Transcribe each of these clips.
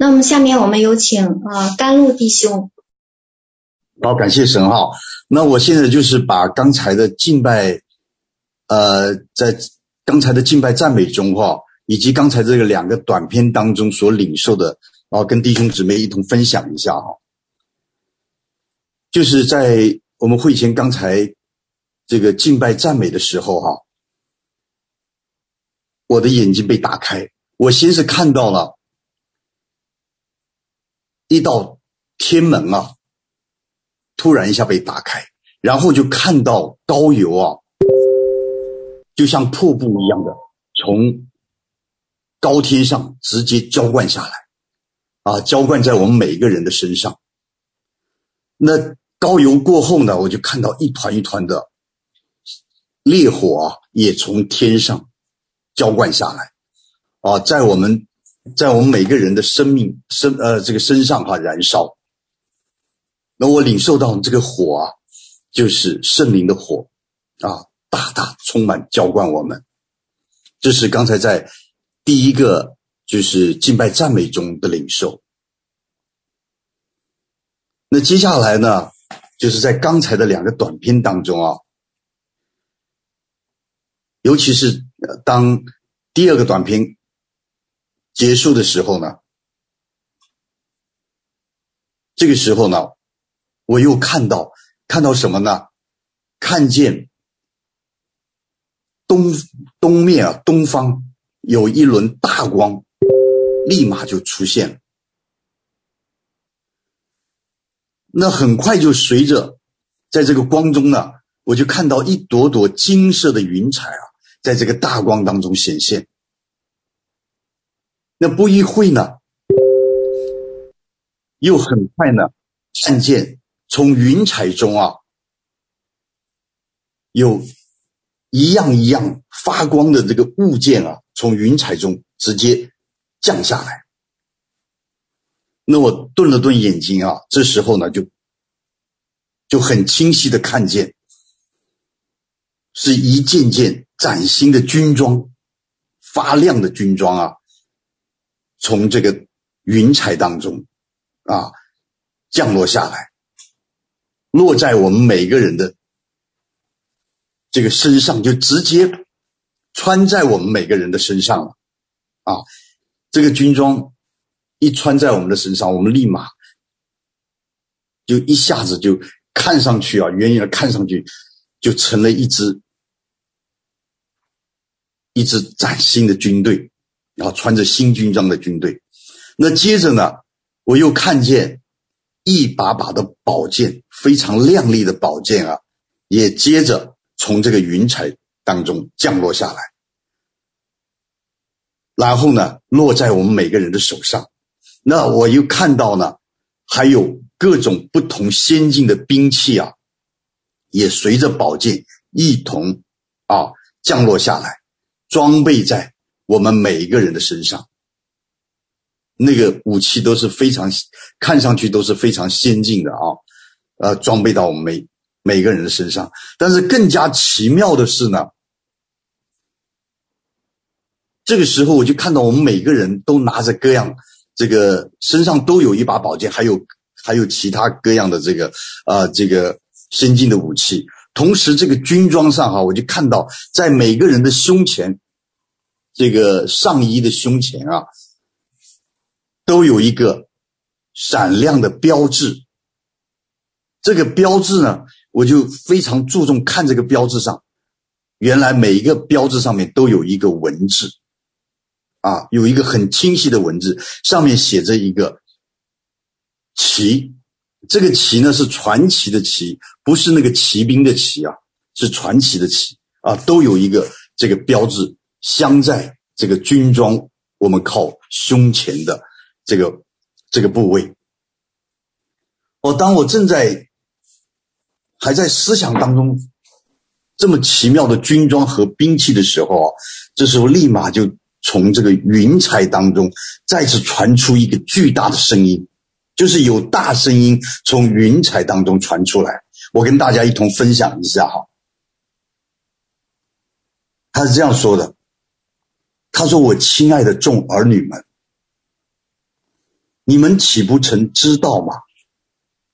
那么下面我们有请啊甘露弟兄。好，感谢神哈。那我现在就是把刚才的敬拜，呃，在刚才的敬拜赞美中哈，以及刚才这个两个短片当中所领受的，然后跟弟兄姊妹一同分享一下哈。就是在我们会前刚才这个敬拜赞美的时候哈，我的眼睛被打开，我先是看到了一道天门啊。突然一下被打开，然后就看到高油啊，就像瀑布一样的从高天上直接浇灌下来，啊，浇灌在我们每一个人的身上。那高油过后呢，我就看到一团一团的烈火啊，也从天上浇灌下来，啊，在我们，在我们每个人的生命身呃这个身上哈、燃烧。那我领受到这个火啊，就是圣灵的火啊，大大充满浇灌我们。这是刚才在第一个就是敬拜赞美中的领受。那接下来呢，就是在刚才的两个短片当中啊，尤其是当第二个短片结束的时候呢，这个时候呢。我又看到，看到什么呢？看见东东面啊，东方有一轮大光，立马就出现了。那很快就随着，在这个光中呢，我就看到一朵朵金色的云彩啊，在这个大光当中显现。那不一会呢，又很快呢，看见。从云彩中啊，有一样一样发光的这个物件啊，从云彩中直接降下来。那我顿了顿眼睛啊，这时候呢，就就很清晰的看见，是一件件崭新的军装，发亮的军装啊，从这个云彩当中啊降落下来。落在我们每个人的这个身上，就直接穿在我们每个人的身上了啊！这个军装一穿在我们的身上，我们立马就一下子就看上去啊，远远的看上去就成了一支一支崭新的军队，然后穿着新军装的军队。那接着呢，我又看见。一把把的宝剑，非常亮丽的宝剑啊，也接着从这个云彩当中降落下来，然后呢，落在我们每个人的手上。那我又看到呢，还有各种不同先进的兵器啊，也随着宝剑一同啊降落下来，装备在我们每一个人的身上。那个武器都是非常，看上去都是非常先进的啊，呃，装备到我们每每个人的身上。但是更加奇妙的是呢，这个时候我就看到我们每个人都拿着各样这个身上都有一把宝剑，还有还有其他各样的这个啊、呃、这个先进的武器。同时，这个军装上哈，我就看到在每个人的胸前，这个上衣的胸前啊。都有一个闪亮的标志，这个标志呢，我就非常注重看这个标志上，原来每一个标志上面都有一个文字，啊，有一个很清晰的文字，上面写着一个“旗”，这个“旗”呢是传奇的“旗”，不是那个骑兵的“骑”啊，是传奇的“奇”啊，都有一个这个标志镶在这个军装我们靠胸前的。这个这个部位，哦，当我正在还在思想当中，这么奇妙的军装和兵器的时候啊，这时候立马就从这个云彩当中再次传出一个巨大的声音，就是有大声音从云彩当中传出来。我跟大家一同分享一下哈，他是这样说的：“他说，我亲爱的众儿女们。”你们岂不曾知道吗？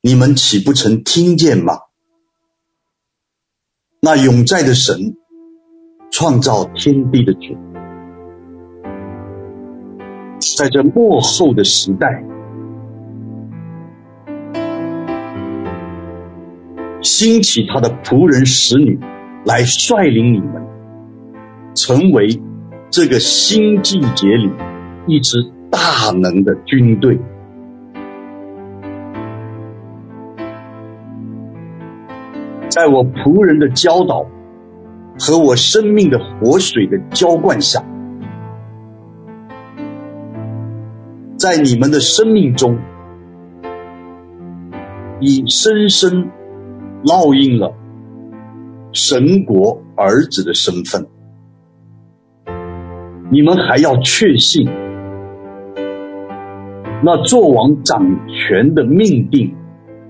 你们岂不曾听见吗？那永在的神，创造天地的主，在这末后的时代，兴起他的仆人使女来率领你们，成为这个新季节里一支大能的军队。在我仆人的教导和我生命的活水的浇灌下，在你们的生命中，已深深烙印了神国儿子的身份。你们还要确信，那作王掌权的命定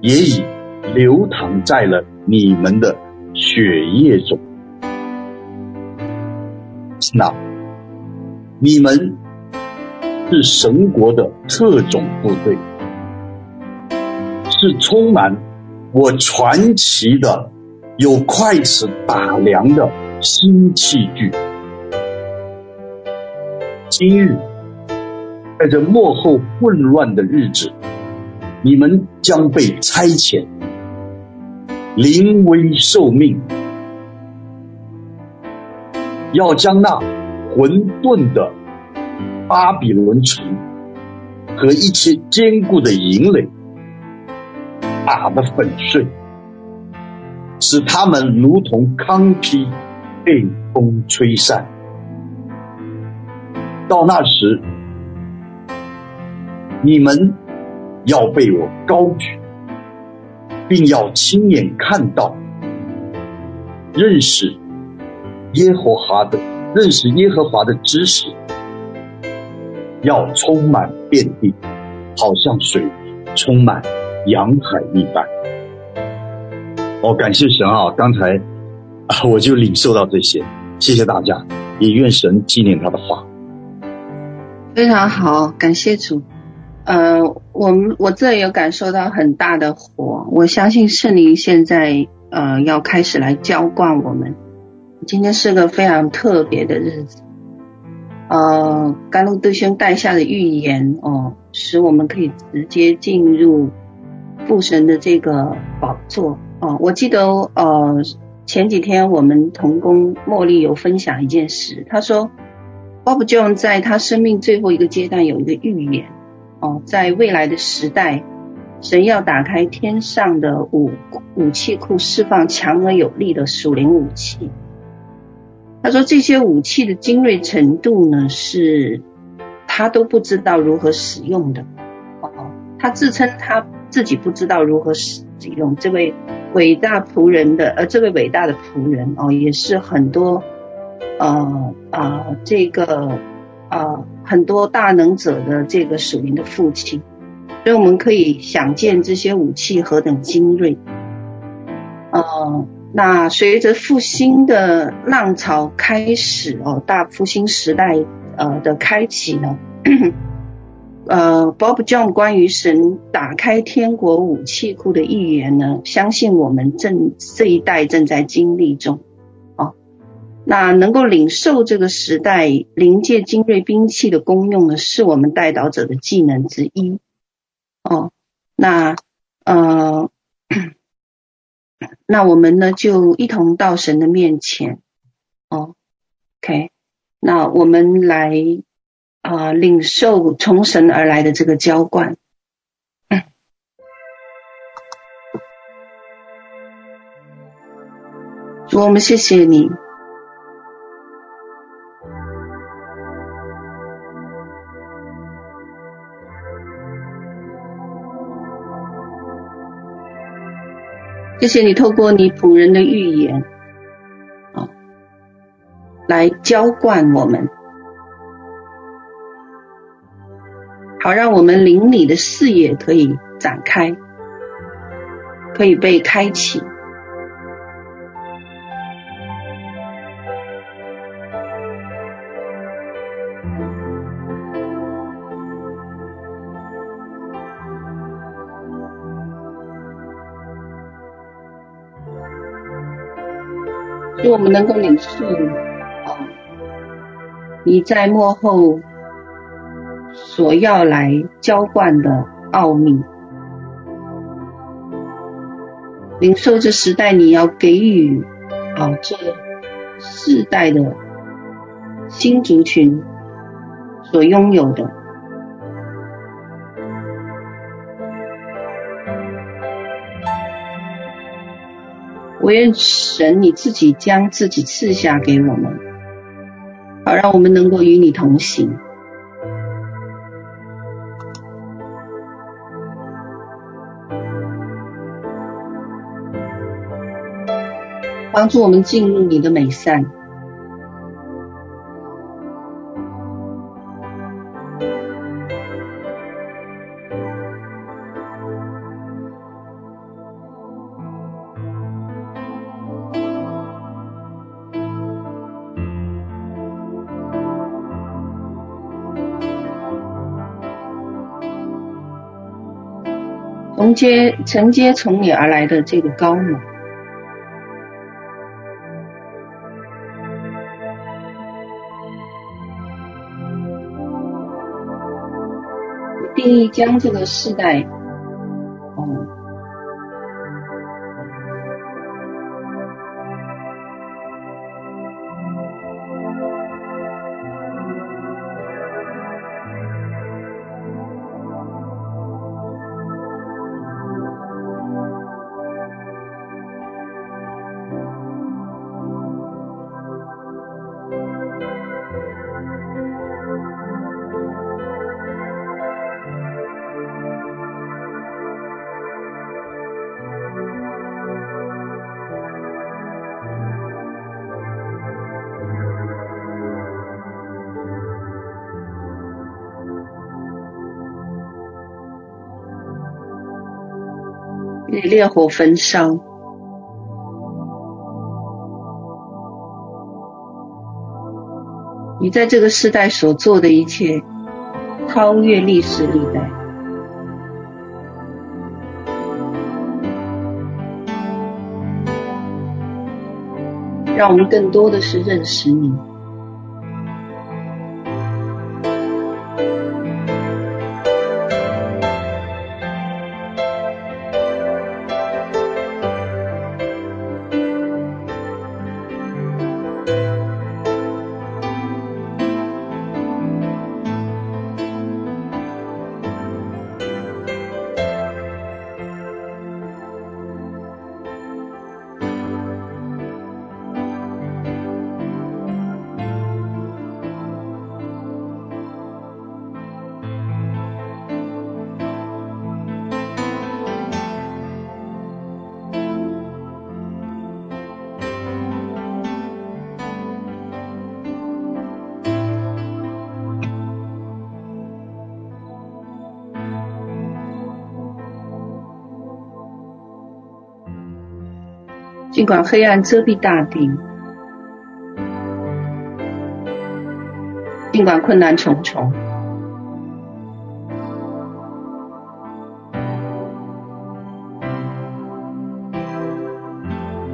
也已流淌在了。你们的血液中，那你们是神国的特种部队，是充满我传奇的、有筷子打量的新器具。今日，在这幕后混乱的日子，你们将被差遣。临危受命，要将那混沌的巴比伦城和一切坚固的营垒打得粉碎，使他们如同糠皮被风吹散。到那时，你们要被我高举。并要亲眼看到，认识耶和华的，认识耶和华的知识，要充满遍地，好像水充满洋海一般。哦，感谢神啊！刚才，我就领受到这些，谢谢大家，也愿神纪念他的话。非常好，感谢主。呃，我们我这有感受到很大的火，我相信圣灵现在呃要开始来浇灌我们。今天是个非常特别的日子，呃，甘露弟兄带下的预言哦，使我们可以直接进入父神的这个宝座哦。我记得呃前几天我们同工茉莉有分享一件事，她说 Bob j o n 在他生命最后一个阶段有一个预言。哦，在未来的时代，神要打开天上的武武器库，释放强而有力的属灵武器。他说这些武器的精锐程度呢，是他都不知道如何使用的。哦，他自称他自己不知道如何使用。这位伟大仆人的，呃，这位伟大的仆人哦，也是很多，呃、呃，这个。呃，很多大能者的这个属灵的父亲，所以我们可以想见这些武器何等精锐。呃，那随着复兴的浪潮开始哦，大复兴时代呃的开启呢，呃，Bob John 关于神打开天国武器库的预言呢，相信我们正这一代正在经历中。那能够领受这个时代灵界精锐兵器的功用呢，是我们带导者的技能之一。哦，那呃，那我们呢就一同到神的面前。哦，OK，那我们来啊、领受从神而来的这个浇灌。主，我们谢谢你。谢谢你透过你仆人的预言，啊，来浇灌我们，好让我们灵里的视野可以展开，可以被开启。我们能够领受啊，你在幕后所要来浇灌的奥秘，领受这时代你要给予啊这世代的新族群所拥有的。我愿神你自己将自己赐下给我们，好让我们能够与你同行，帮助我们进入你的美善。接承接从你而来的这个高能，定义将这个世代。烈火焚烧，你在这个时代所做的一切，超越历史历代，让我们更多的是认识你。尽管黑暗遮蔽大地，尽管困难重重，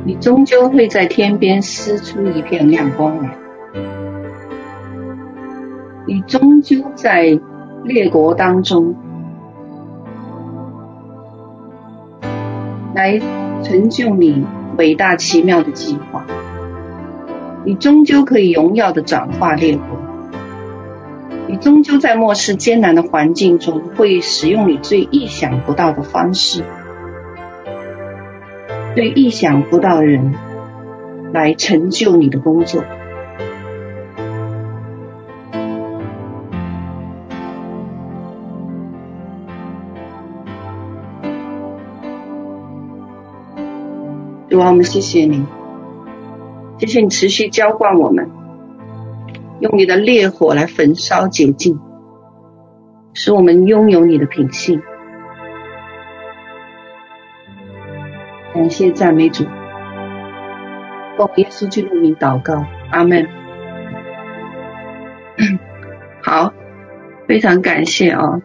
你终究会在天边撕出一片亮光来，你终究在列国当中来成就你。伟大奇妙的计划，你终究可以荣耀的转化列国，你终究在末世艰难的环境中，会使用你最意想不到的方式，对意想不到的人来成就你的工作。主啊，我们谢谢你，谢谢你持续浇灌我们，用你的烈火来焚烧洁净，使我们拥有你的品性。感谢赞美主，奉耶稣基督名祷告，阿门。好，非常感谢啊！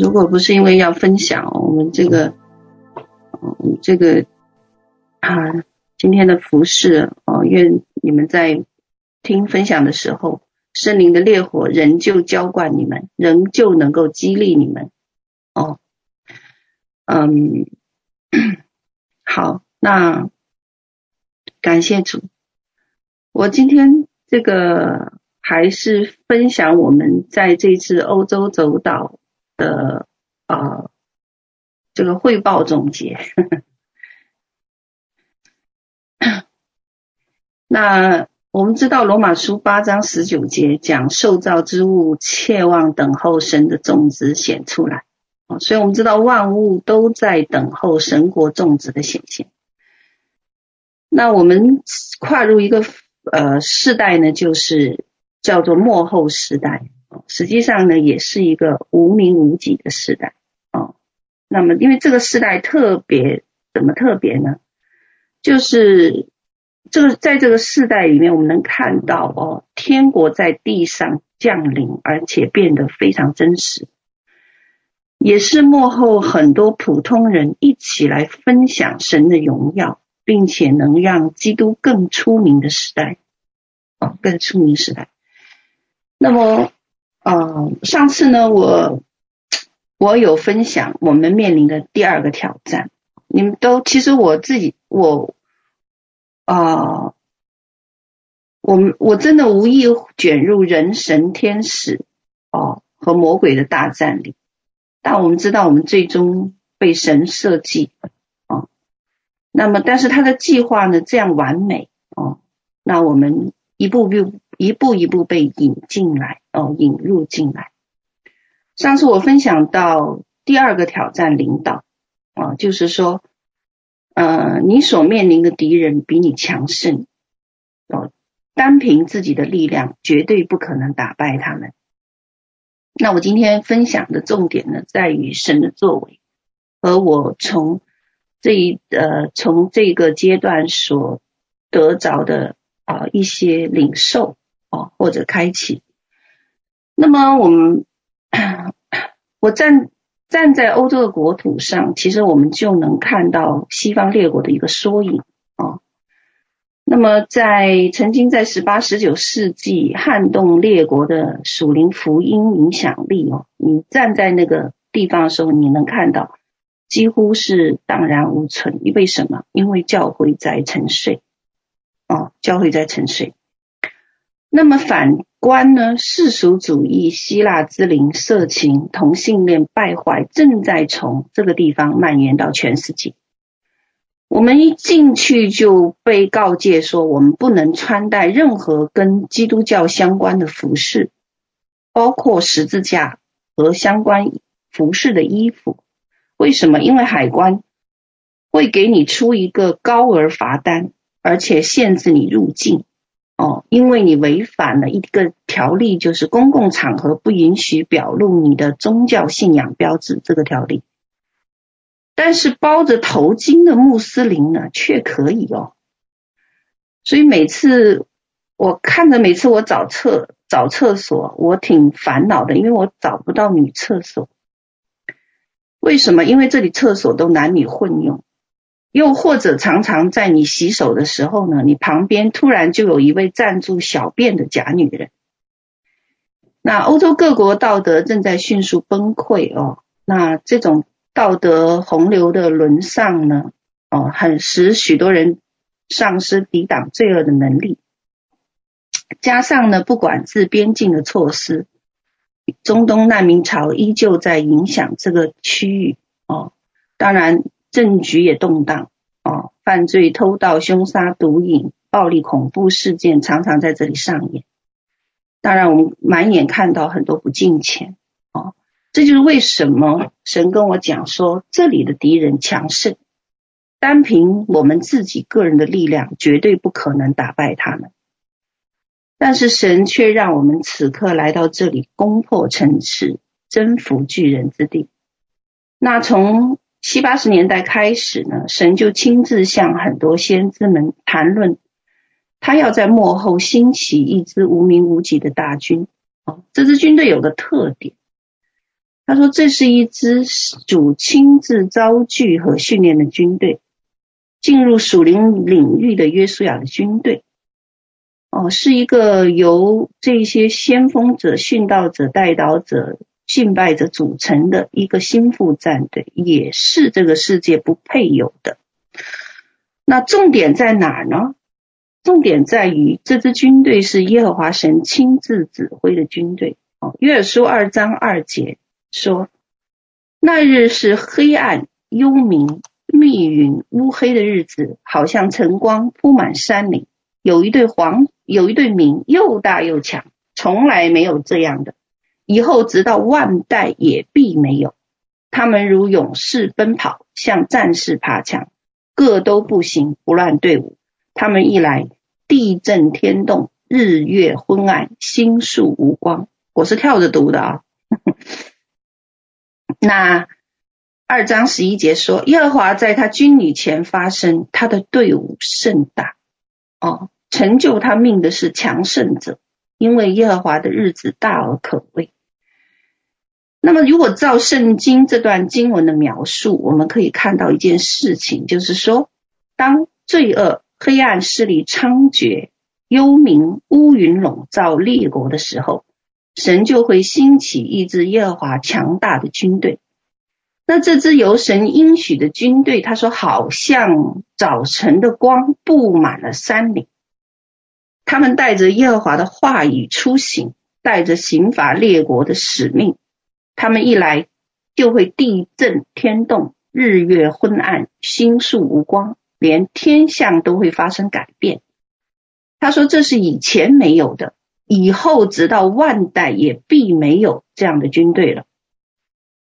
如果不是因为要分享我们这个，嗯，这个。啊，今天的服饰哦，愿你们在听分享的时候，圣灵的烈火仍旧浇灌你们，仍旧能够激励你们哦。嗯，好，那感谢主。我今天这个还是分享我们在这次欧洲走岛的啊、这个汇报总结。那我们知道罗马书八章十九节讲受造之物切望等候神的种子显出来。所以我们知道万物都在等候神国种子的显现。那我们跨入一个呃世代呢，就是叫做末后时代。实际上呢，也是一个无名无己的时代。哦，那么因为这个时代特别怎么特别呢？就是这个在这个世代里面，我们能看到哦，天国在地上降临，而且变得非常真实。也是幕后很多普通人一起来分享神的荣耀，并且能让基督更出名的时代，哦，更出名时代。那么，呃，上次呢，我我有分享我们面临的第二个挑战，你们都其实我自己我，呃，我们我真的无意卷入人神天使哦和魔鬼的大战里。但我们知道，我们最终被神设计啊，那么，但是他的计划呢，这样完美哦，那我们一步步、一步一步被引进来哦，引入进来。上次我分享到第二个挑战，领导啊，就是说，呃，你所面临的敌人比你强盛哦，单凭自己的力量，绝对不可能打败他们。那我今天分享的重点呢，在于神的作为和我从这一呃从这个阶段所得着的啊、一些领受哦、或者开启。那么我们 我站站在欧洲的国土上，其实我们就能看到西方列国的一个缩影啊。那么，在曾经在十八、十九世纪撼动列国的属灵福音影响力哦，你站在那个地方的时候，你能看到几乎是荡然无存。因为什么？因为教会在沉睡哦，教会在沉睡。那么反观呢，世俗主义、希腊之灵、色情、同性恋败坏，正在从这个地方蔓延到全世界。我们一进去就被告诫说，我们不能穿戴任何跟基督教相关的服饰，包括十字架和相关服饰的衣服。为什么？因为海关会给你出一个高额罚单，而且限制你入境。哦，因为你违反了一个条例，就是公共场合不允许表露你的宗教信仰标志这个条例。但是包着头巾的穆斯林呢，却可以哦。所以每次我看着，每次我找厕找厕所，我挺烦恼的，因为我找不到女厕所。为什么？因为这里厕所都男女混用，又或者常常在你洗手的时候呢，你旁边突然就有一位站住小便的假女人。那欧洲各国道德正在迅速崩溃哦。那这种。道德洪流的沦丧呢，哦，很使许多人丧失抵挡罪恶的能力。加上呢，不管是边境的措施，中东难民潮依旧在影响这个区域。哦，当然政局也动荡。哦，犯罪、偷盗、凶杀、毒瘾、暴力、恐怖事件常常在这里上演。当然，我们满眼看到很多不敬虔。哦。这就是为什么神跟我讲说，这里的敌人强盛，单凭我们自己个人的力量，绝对不可能打败他们。但是神却让我们此刻来到这里，攻破城池，征服巨人之地。那从七八十年代开始呢，神就亲自向很多先知们谈论，他要在幕后兴起一支无名无己的大军。哦，这支军队有个特点。他说：“这是一支主亲自召聚和训练的军队，进入属灵领域的约书亚的军队。哦，是一个由这些先锋者、殉道者、代祷者、敬拜者组成的一个心腹战队，也是这个世界不配有的。那重点在哪儿呢？重点在于这支军队是耶和华神亲自指挥的军队。哦，约书二章二节说：“那日是黑暗、幽冥、密云、乌黑的日子，好像晨光铺满山岭。有一对黄。”有一对民又大又强，从来没有这样的，以后直到万代也必没有。他们如勇士奔跑，像战士爬墙，各都不行，不乱队伍。他们一来，地震天动，日月昏暗，星宿无光。我是跳着读的啊。那二章十一节说，耶和华在他军旅前发声，他的队伍甚大哦。成就他命的是强盛者，因为耶和华的日子大而可畏。那么，如果照圣经这段经文的描述，我们可以看到一件事情，就是说，当罪恶、黑暗势力猖獗、幽冥、乌云笼罩列国的时候，神就会兴起一支耶和华强大的军队。那这支由神应许的军队，他说，好像早晨的光，布满了山岭。他们带着耶和华的话语出行，带着刑罚列国的使命。他们一来，就会地震天动，日月昏暗，星宿无光，连天象都会发生改变。他说：“这是以前没有的，以后直到万代也必没有这样的军队了。”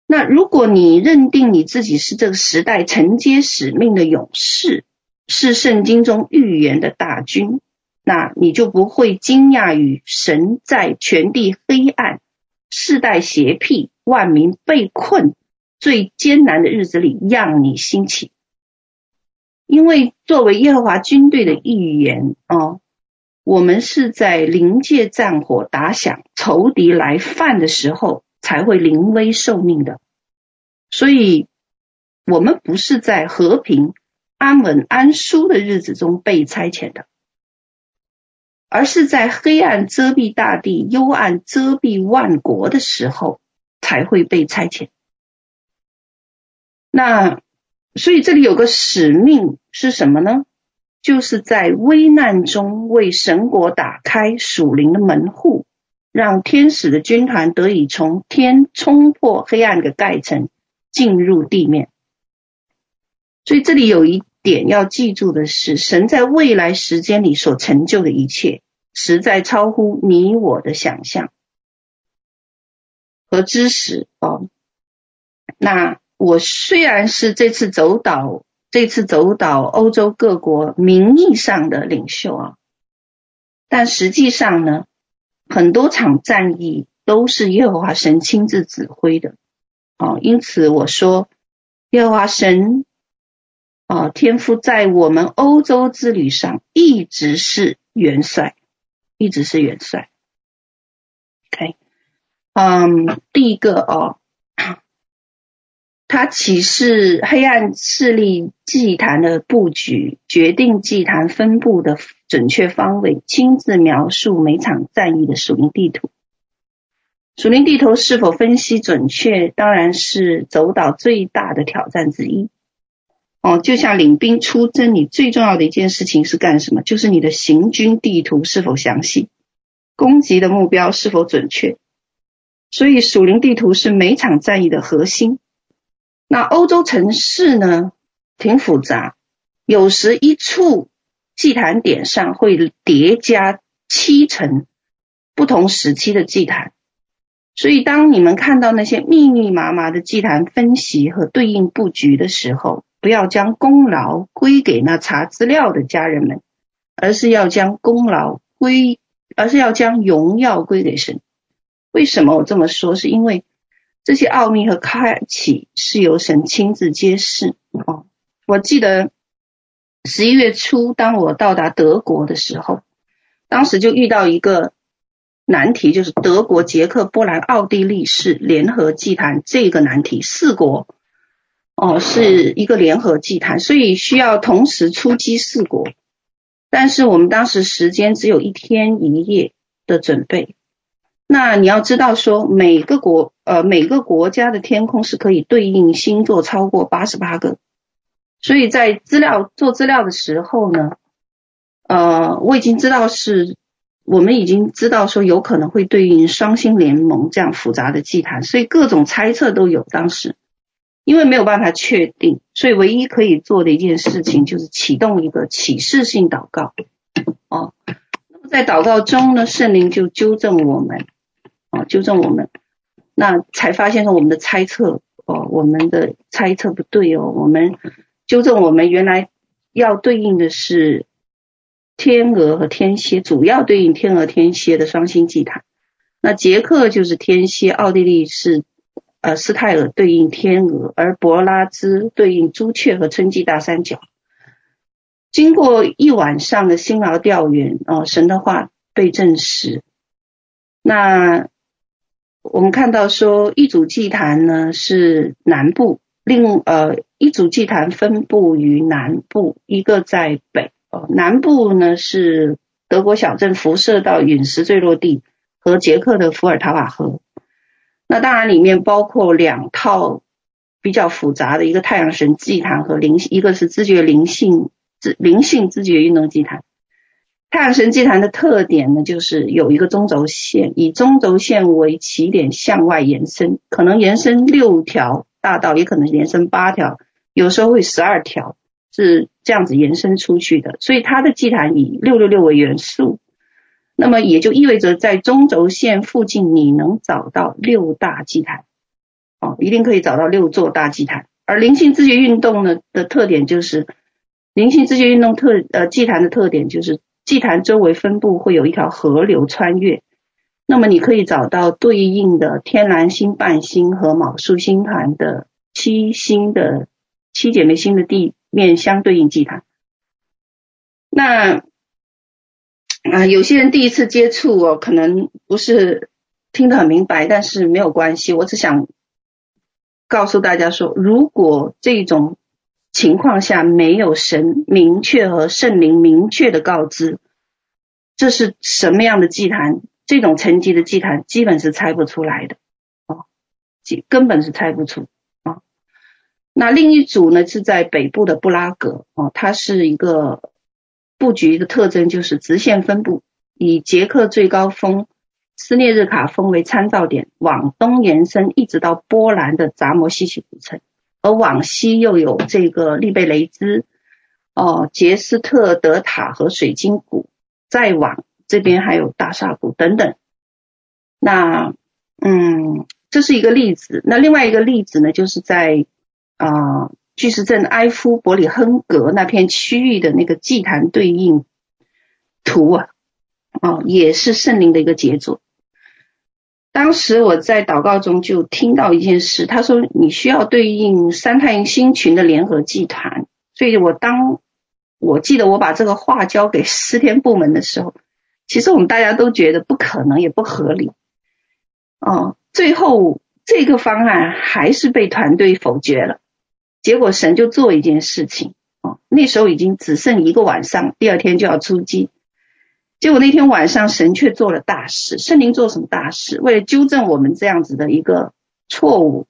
那如果你认定你自己是这个时代承接使命的勇士，是圣经中预言的大军。那你就不会惊讶于神在全地黑暗、世代邪僻、万民被困、最艰难的日子里让你兴起，因为作为耶和华军队的一员哦，我们是在临界战火打响、仇敌来犯的时候才会临危受命的，所以我们不是在和平、安稳、安舒的日子中被差遣的。而是在黑暗遮蔽大地、幽暗遮蔽万国的时候，才会被差遣。那所以这里有个使命是什么呢？就是在危难中为神国打开属灵的门户，让天使的军团得以从天冲破黑暗的盖层，进入地面。所以这里有一。点要记住的是，神在未来时间里所成就的一切，实在超乎你我的想象和知识哦。那我虽然是这次走岛，这次走岛欧洲各国名义上的领袖啊，但实际上呢，很多场战役都是耶和华神亲自指挥的哦。因此我说，耶和华神。啊，天父在我们欧洲之旅上一直是元帅，一直是元帅。OK，嗯，第一个哦，他启示黑暗势力祭坛的布局，决定祭坛分布的准确方位，亲自描述每场战役的属灵地图。属灵地图是否分析准确，当然是走岛最大的挑战之一。哦，就像领兵出征，你最重要的一件事情是干什么？就是你的行军地图是否详细，攻击的目标是否准确。所以属灵地图是每场战役的核心。那欧洲城市呢，挺复杂，有时一处祭坛点上会叠加七层不同时期的祭坛。所以当你们看到那些密密麻麻的祭坛分析和对应布局的时候，不要将功劳归给那查资料的家人们，而是要将功劳归，而是要将荣耀归给神。为什么我这么说？是因为这些奥秘和开启是由神亲自揭示。哦，我记得十一月初，当我到达德国的时候，当时就遇到一个难题，就是德国、捷克、波兰、奥地利是联合祭坛这个难题，四国。哦，是一个联合祭坛，所以需要同时出击四国。但是我们当时时间只有一天一夜的准备。那你要知道说，每个国呃每个国家的天空是可以对应星座超过八十八个，所以在资料做资料的时候呢，呃，我已经知道是，我们已经知道说有可能会对应双星联盟这样复杂的祭坛，所以各种猜测都有。当时。因为没有办法确定，所以唯一可以做的一件事情就是启动一个启示性祷告。哦，那么在祷告中呢，圣灵就纠正我们，哦，纠正我们，那才发现说我们的猜测，哦，我们的猜测不对哦，我们纠正我们原来要对应的是天鹅和天蝎，主要对应天鹅天蝎的双星祭坛。那捷克就是天蝎，奥地利是。呃，斯泰尔对应天鹅，而伯拉兹对应朱雀和春季大三角。经过一晚上的辛劳调研，哦，神的话被证实。那我们看到说，一组祭坛呢是南部，另呃一组祭坛分布于南部，一个在北。哦，南部呢是德国小镇辐射到陨石坠落地和捷克的伏尔塔瓦河。那当然，里面包括两套比较复杂的一个太阳神祭坛和灵，一个是知觉灵性知灵性知觉运动祭坛。太阳神祭坛的特点呢，就是有一个中轴线，以中轴线为起点向外延伸，可能延伸六条大道，也可能延伸八条，有时候会十二条，是这样子延伸出去的。所以它的祭坛以六六六为元素。那么也就意味着，在中轴线附近，你能找到六大祭坛，哦，一定可以找到六座大祭坛。而灵性知觉运动呢的特点就是，灵性知觉运动特呃祭坛的特点就是，祭坛周围分布会有一条河流穿越，那么你可以找到对应的天狼星、伴星和卯宿星团的七星的七姐妹星的地面相对应祭坛。那。啊，有些人第一次接触哦，可能不是听得很明白，但是没有关系。我只想告诉大家说，如果这种情况下没有神明确和圣灵明确的告知，这是什么样的祭坛，这种层级的祭坛基本是猜不出来的哦，根本是猜不出啊。那另一组呢，是在北部的布拉格哦，它是一个。布局的特征就是直线分布，以捷克最高峰斯涅日卡峰为参照点，往东延伸，一直到波兰的扎摩西奇古城，而往西又有这个利贝雷兹、哦杰斯特德塔和水晶谷，再往这边还有大沙谷等等。那嗯，这是一个例子。那另外一个例子呢，就是在啊。巨石阵埃夫伯里亨格那片区域的那个祭坛对应图啊，哦，也是圣灵的一个杰作。当时我在祷告中就听到一件事，他说你需要对应三太阳星群的联合祭坛，所以我当我记得我把这个话交给诗篇部门的时候，其实我们大家都觉得不可能也不合理，哦，最后这个方案还是被团队否决了。结果神就做一件事情，哦，那时候已经只剩一个晚上，第二天就要出击。结果那天晚上神却做了大事，圣灵做什么大事？为了纠正我们这样子的一个错误，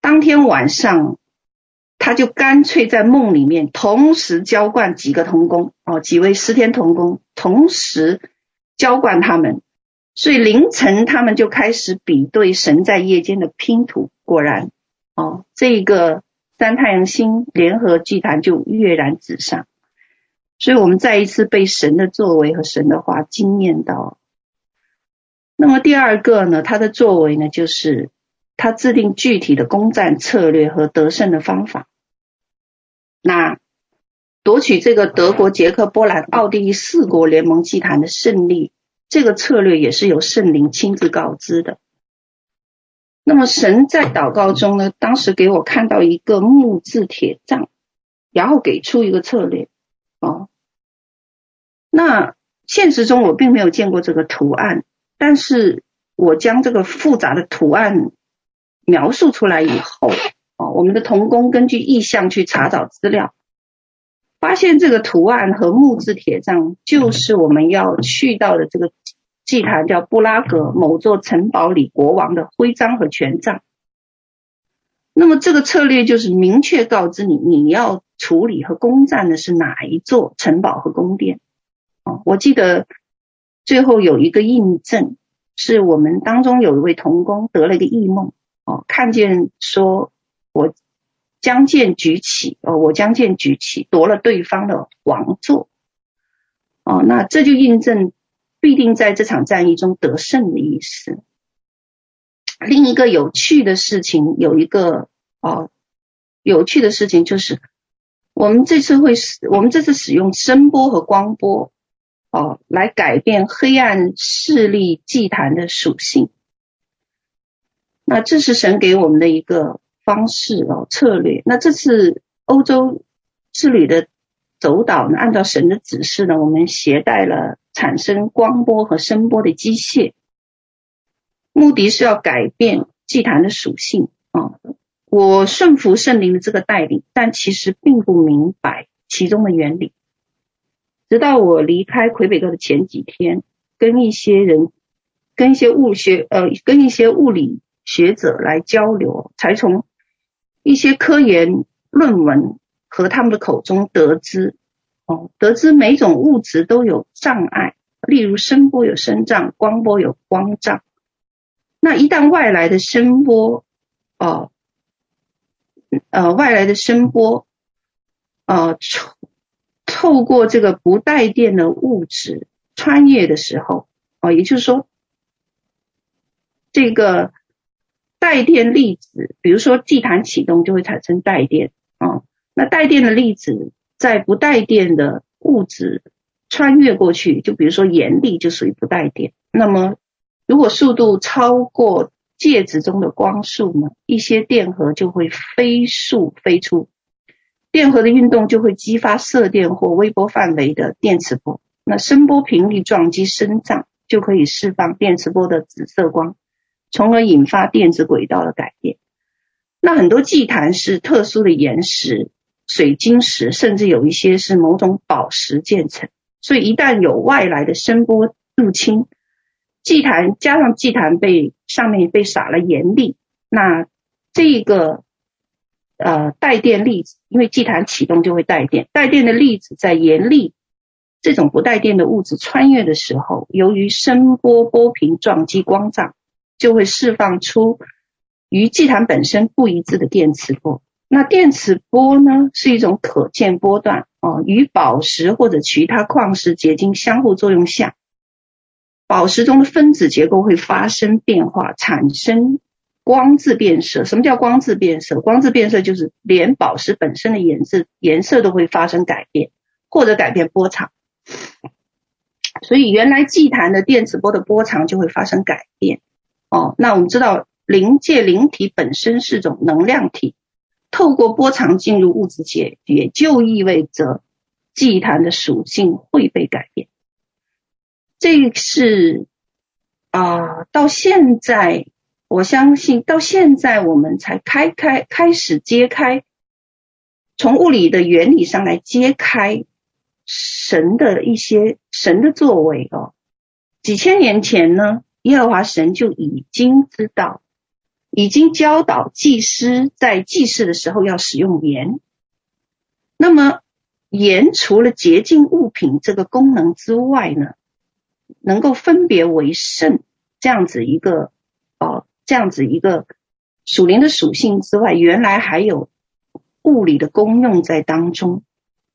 当天晚上他就干脆在梦里面同时浇灌几个同工，哦，几位十天同工同时浇灌他们，所以凌晨他们就开始比对神在夜间的拼图，果然，哦，这个。三太阳星联合祭坛就跃然纸上，所以我们再一次被神的作为和神的话惊艳到。那么第二个呢，他的作为呢，就是他制定具体的攻战策略和得胜的方法。那夺取这个德国、捷克、波兰、奥地利四国联盟祭坛的胜利，这个策略也是由圣灵亲自告知的。那么神在祷告中呢，当时给我看到一个木质铁杖，然后给出一个策略。哦，那现实中我并没有见过这个图案，但是我将这个复杂的图案描述出来以后，哦，我们的童工根据意向去查找资料，发现这个图案和木质铁杖就是我们要去到的这个祭坛，叫布拉格某座城堡里国王的徽章和权杖。那么这个策略就是明确告知你，你要处理和攻占的是哪一座城堡和宫殿。啊，我记得最后有一个印证，是我们当中有一位童工得了一个异梦，哦，看见说，我将剑举起，哦，我将剑举起，夺了对方的王座，哦，那这就印证必定在这场战役中得胜的意思。另一个有趣的事情，有一个哦，有趣的事情就是，我们这次会使，我们这次使用声波和光波。哦，来改变黑暗势力祭坛的属性。那这是神给我们的一个方式哦，策略。那这次欧洲之旅的走导呢，按照神的指示呢，我们携带了产生光波和声波的机械，目的是要改变祭坛的属性啊、我顺服圣灵的这个带领，但其实并不明白其中的原理。直到我离开魁北克的前几天，跟一些人、跟一些物学呃、跟一些物理学者来交流，才从一些科研论文和他们的口中得知，哦，得知每种物质都有障碍，例如声波有声障，光波有光障。那一旦外来的声波，哦，呃，外来的声波，呃，透过这个不带电的物质穿越的时候，哦，也就是说，这个带电粒子，比如说祭坛启动就会产生带电啊。那带电的粒子在不带电的物质穿越过去，就比如说盐粒就属于不带电。那么如果速度超过介质中的光速呢，一些电荷就会飞速飞出。电荷的运动就会激发射电或微波范围的电磁波，那声波频率撞击声障就可以释放电磁波的紫色光，从而引发电子轨道的改变。那很多祭坛是特殊的岩石、水晶石，甚至有一些是某种宝石建成，所以一旦有外来的声波入侵，祭坛加上祭坛被上面被撒了盐粒，那这个。呃，带电粒子，因为祭坛启动就会带电，带电的粒子在盐粒这种不带电的物质穿越的时候，由于声波波频撞击光障，就会释放出与祭坛本身不一致的电磁波。那电磁波呢，是一种可见波段啊，与宝石或者其他矿石结晶相互作用下，宝石中的分子结构会发生变化，产生。光质变色，什么叫光质变色？光质变色就是连宝石本身的颜色颜色都会发生改变，或者改变波长。所以原来祭坛的电磁波的波长就会发生改变。哦，那我们知道灵界灵体本身是种能量体，透过波长进入物质界，也就意味着祭坛的属性会被改变。这是啊、到现在。我相信到现在我们才开开开始揭开，从物理的原理上来揭开神的一些神的作为哦。几千年前呢，耶和华神就已经知道，已经教导祭司在祭祀的时候要使用盐。那么盐除了洁净物品这个功能之外呢，能够分别为圣这样子一个哦。这样子一个属灵的属性之外，原来还有物理的功用在当中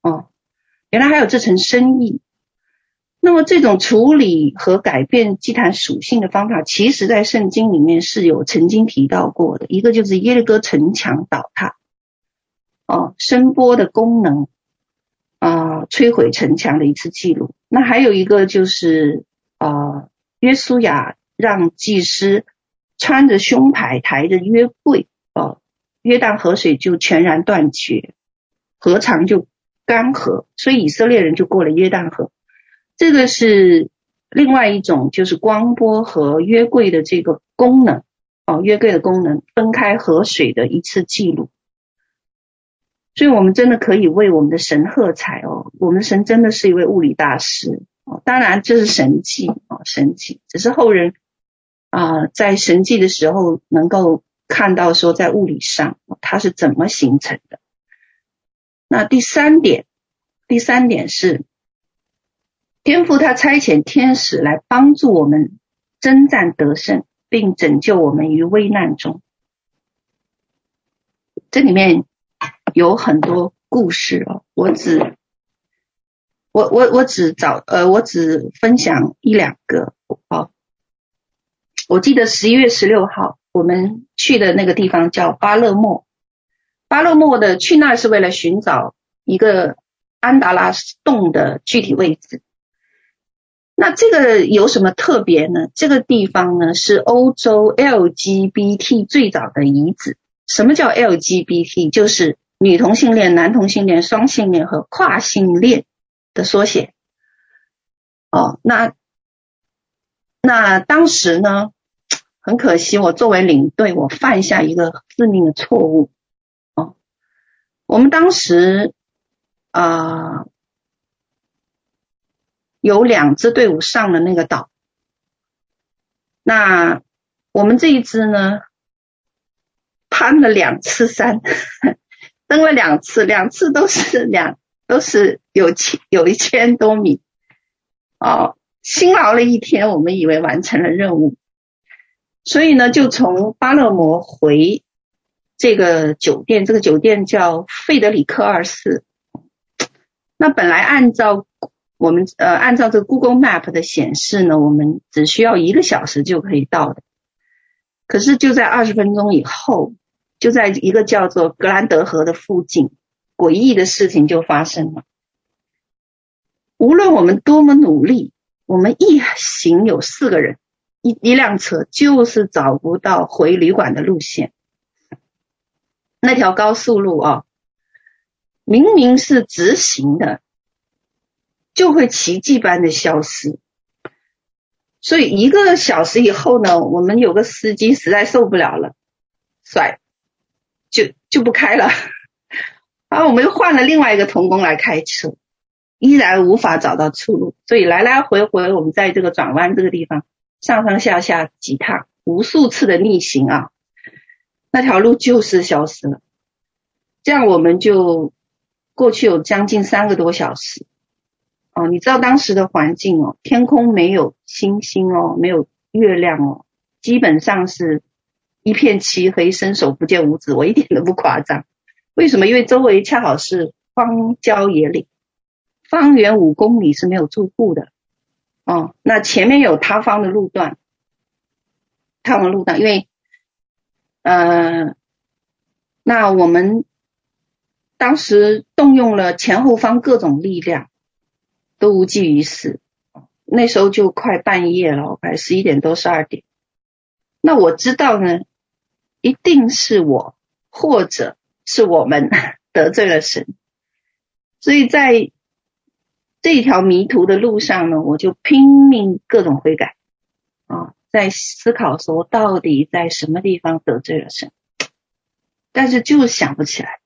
哦。原来还有这层深意。那么这种处理和改变祭坛属性的方法，其实在圣经里面是有曾经提到过的。一个就是耶利哥城墙倒塌，哦，声波的功能啊、摧毁城墙的一次记录。那还有一个就是啊、呃，约书亚让祭司。穿着胸牌，抬着约柜，哦，约旦河水就全然断绝，河床就干涸，所以以色列人就过了约旦河。这个是另外一种，就是光波和约柜的这个功能，哦，约柜的功能分开河水的一次记录。所以我们真的可以为我们的神喝彩哦，我们的神真的是一位物理大师哦。当然这是神迹哦，神迹只是后人啊、在神迹的时候能够看到说在物理上它是怎么形成的。那第三点，第三点是天父他差遣天使来帮助我们征战得胜，并拯救我们于危难中。这里面。有很多故事哦，我只我我我只找呃，我只分享一两个哦。我记得十一月十六号我们去的那个地方叫巴勒莫，巴勒莫的去那是为了寻找一个安达拉洞的具体位置。那这个有什么特别呢？这个地方呢是欧洲 LGBT 最早的遗址。什么叫 LGBT？就是女同性恋、男同性恋、双性恋和跨性恋的缩写。哦，那那当时呢，很可惜，我作为领队，我犯下一个致命的错误。哦，我们当时啊、有两支队伍上了那个岛，那我们这一支呢，攀了两次山。登了两次，两次都是两都是有千有一千多米，哦，辛劳了一天，我们以为完成了任务，所以呢，就从巴勒摩回这个酒店，这个酒店叫费德里克二世。那本来按照我们呃按照这个 Google Map 的显示呢，我们只需要一个小时就可以到的，可是就在二十分钟以后。就在一个叫做格兰德河的附近，诡异的事情就发生了。无论我们多么努力，我们一行有四个人，一一辆车就是找不到回旅馆的路线。那条高速路啊，明明是直行的，就会奇迹般的消失。所以一个小时以后呢，我们有个司机实在受不了了，甩。就就不开了，然 后我们又换了另外一个童工来开车，依然无法找到出路，所以来来回回我们在这个转弯这个地方上上下下几趟，无数次的逆行啊，那条路就是消失了。这样我们就过去有将近三个多小时，哦，你知道当时的环境哦，天空没有星星哦，没有月亮哦，基本上是。一片漆黑，伸手不见五指，我一点都不夸张。为什么？因为周围恰好是荒郊野岭，方圆五公里是没有住户的。哦，那前面有塌方的路段，塌方路段，因为，呃，那我们当时动用了前后方各种力量，都无济于事。那时候就快半夜了，快十一点多十二点。那我知道呢。一定是我，或者是我们 得罪了神，所以在这条迷途的路上呢，我就拼命各种悔改啊，在思考说到底在什么地方得罪了神，但是就是想不起来，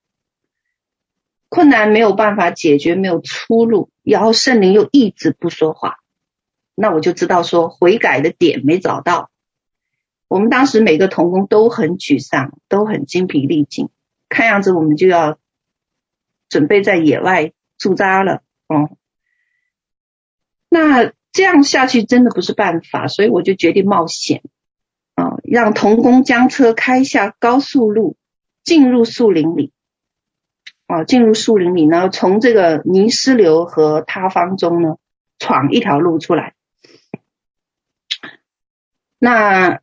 困难没有办法解决，没有出路，然后圣灵又一直不说话，那我就知道说悔改的点没找到。我们当时每个童工都很沮丧，都很精疲力尽，看样子我们就要准备在野外驻扎了。哦，那这样下去真的不是办法，所以我就决定冒险，啊，让童工将车开下高速路，进入树林里，啊，进入树林里呢，从这个泥石流和塌方中呢，闯一条路出来。那。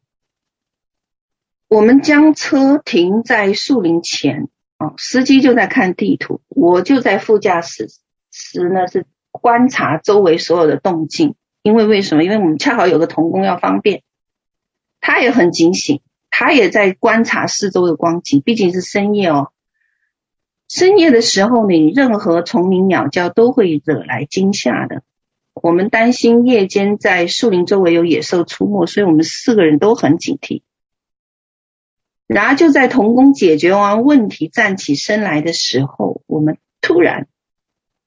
我们将车停在树林前，啊，司机就在看地图，我就在副驾驶时呢是观察周围所有的动静。因为为什么？因为我们恰好有个童工要方便，他也很警醒，他也在观察四周的光景。毕竟是深夜哦，深夜的时候呢，任何虫鸣鸟叫都会惹来惊吓的。我们担心夜间在树林周围有野兽出没，所以我们四个人都很警惕。然而就在童工解决完问题、站起身来的时候，我们突然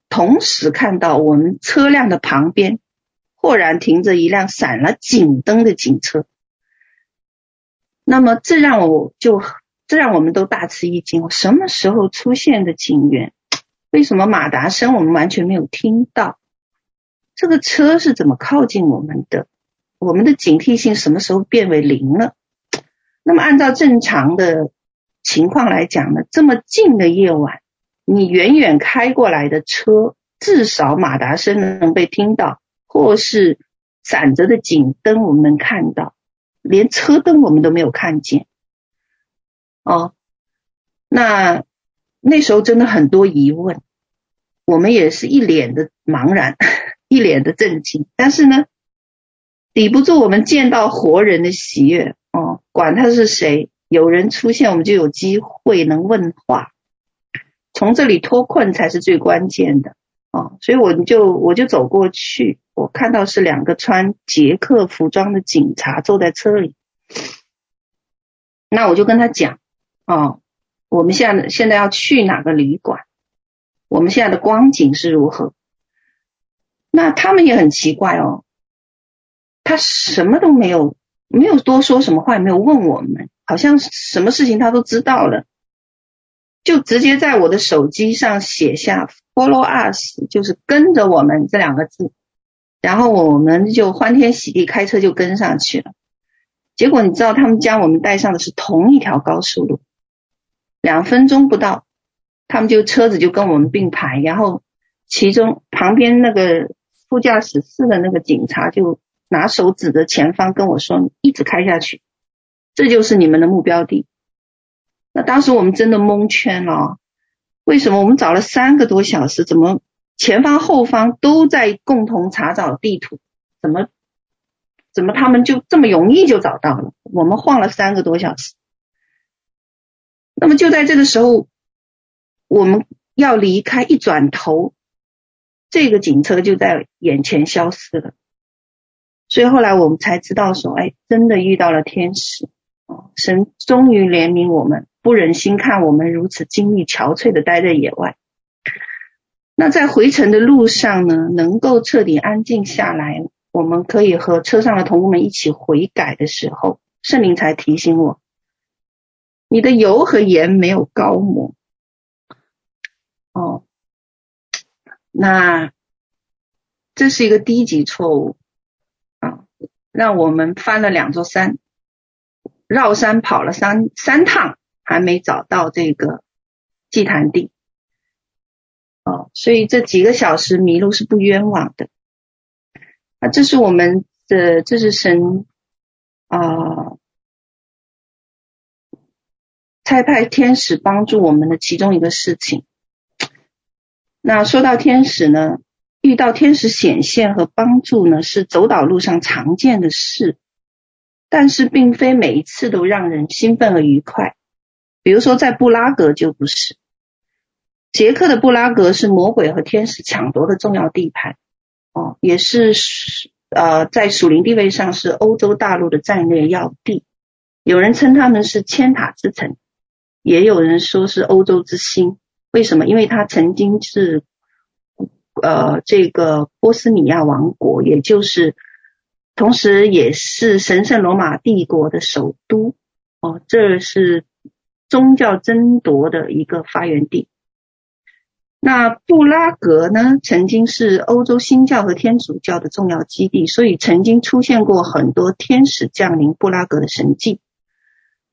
同时看到我们车辆的旁边豁然停着一辆闪了警灯的警车。那么这让我就这让我们都大吃一惊：什么时候出现的警员？为什么马达声我们完全没有听到？这个车是怎么靠近我们的？我们的警惕性什么时候变为零了？那么按照正常的情况来讲呢，这么近的夜晚，你远远开过来的车，至少马达声能被听到，或是闪着的警灯我们能看到，连车灯我们都没有看见。哦，那那时候真的很多疑问，我们也是一脸的茫然，一脸的震惊，但是呢，抵不住我们见到活人的喜悦。哦，管他是谁，有人出现，我们就有机会能问话，从这里脱困才是最关键的哦。所以我就我就走过去，我看到是两个穿捷克服装的警察坐在车里，那我就跟他讲，哦，我们现在现在要去哪个旅馆？我们现在的光景是如何？那他们也很奇怪哦，他什么都没有。没有多说什么话，也没有问我们，好像什么事情他都知道了，就直接在我的手机上写下 “follow us”，就是跟着我们这两个字，然后我们就欢天喜地开车就跟上去了。结果你知道，他们将我们带上的是同一条高速路，两分钟不到，他们就车子就跟我们并排，然后其中旁边那个副驾驶室的那个警察就。拿手指着前方跟我说：“一直开下去，这就是你们的目标地。”那当时我们真的蒙圈了。为什么我们找了三个多小时，怎么前方后方都在共同查找地图？怎么怎么他们就这么容易就找到了？我们晃了三个多小时。那么就在这个时候，我们要离开，一转头，这个警车就在眼前消失了。所以后来我们才知道说，哎，真的遇到了天使，神终于怜悯我们，不忍心看我们如此精力憔悴的待在野外。那在回程的路上呢，能够彻底安静下来，我们可以和车上的同工们一起悔改的时候，圣灵才提醒我，你的油和盐没有高抹。哦，那这是一个低级错误啊。让我们翻了两座山，绕山跑了三三趟，还没找到这个祭坛地。哦，所以这几个小时迷路是不冤枉的。啊，这是我们的，这是神啊，差派天使帮助我们的其中一个事情。那说到天使呢？遇到天使显现和帮助呢，是走岛路上常见的事，但是并非每一次都让人兴奋和愉快。比如说在布拉格就不是，捷克的布拉格是魔鬼和天使抢夺的重要地盘，哦，也是呃在属灵地位上是欧洲大陆的战略要地。有人称他们是千塔之城，也有人说是欧洲之星。为什么？因为它曾经是。呃，这个波斯尼亚王国，也就是同时也是神圣罗马帝国的首都哦，这是宗教争夺的一个发源地。那布拉格呢，曾经是欧洲新教和天主教的重要基地，所以曾经出现过很多天使降临布拉格的神迹。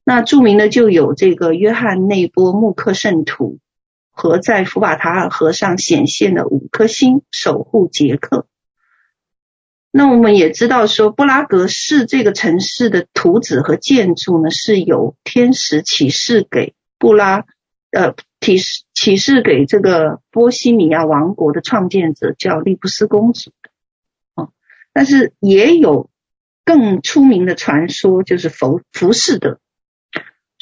那著名的就有这个约翰内波穆克圣徒。和在福瓦塔尔河上显现的五颗星守护捷克。那我们也知道说，布拉格市这个城市的图纸和建筑呢，是由天使启示给布拉，呃，启示启示给这个波西米亚王国的创建者叫利布斯公主的。哦，但是也有更出名的传说，就是浮浮士德。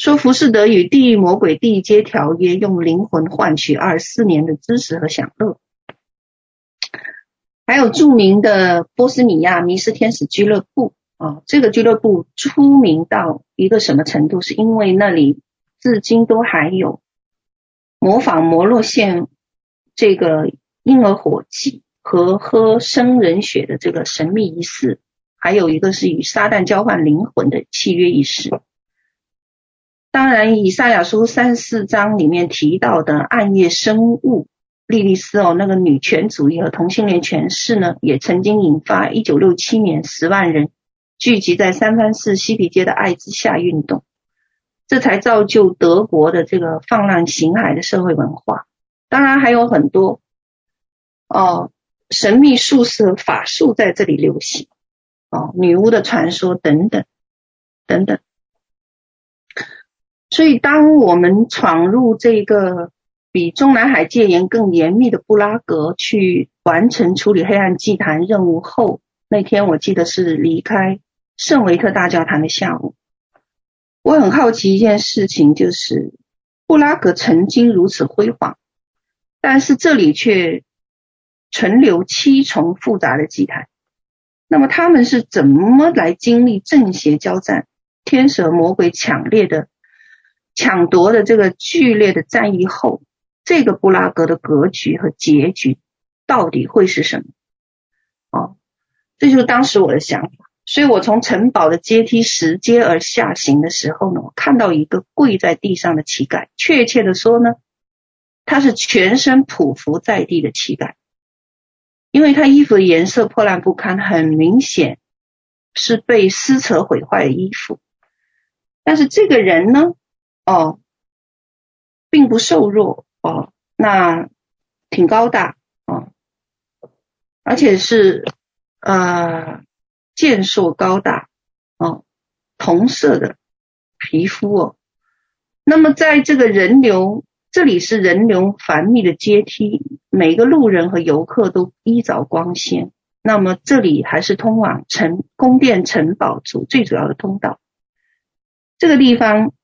说浮士德与地狱魔鬼缔结条约，用灵魂换取二十四年的知识和享乐。还有著名的波斯尼亚迷失天使俱乐部啊，这个俱乐部出名到一个什么程度？是因为那里至今都还有模仿摩洛线这个婴儿火祭和喝生人血的这个神秘仪式，还有一个是与撒旦交换灵魂的契约仪式。当然，以赛亚书三四章里面提到的暗夜生物莉莉丝哦，那个女权主义和同性恋权势呢，也曾经引发一九六七年十万人。聚集在三藩市西皮街的爱之下运动，这才造就德国的这个放浪形骸的社会文化。当然还有很多哦，神秘术士法术在这里流行，哦，女巫的传说等等等等。所以，当我们闯入这个比中南海戒严更严密的布拉格去完成处理黑暗祭坛任务后，那天我记得是离开。圣维特大教堂的下午，我很好奇一件事情，就是布拉格曾经如此辉煌，但是这里却存留七重复杂的祭坛。那么他们是怎么来经历正邪交战、天使和魔鬼强烈的抢夺的这个剧烈的战役后，这个布拉格的格局和结局到底会是什么？哦，这就是当时我的想法。所以我从城堡的阶梯拾阶而下行的时候呢，我看到一个跪在地上的乞丐，确切的说呢，他是全身匍匐在地的乞丐，因为他衣服的颜色破烂不堪，很明显是被撕扯毁坏的衣服。但是这个人呢，哦，并不瘦弱哦，那挺高大哦，而且是呃。健硕高大，哦，铜色的皮肤哦。那么在这个人流，这里是人流繁密的阶梯，每个路人和游客都衣着光鲜。那么这里还是通往城宫殿城堡主最主要的通道。这个地方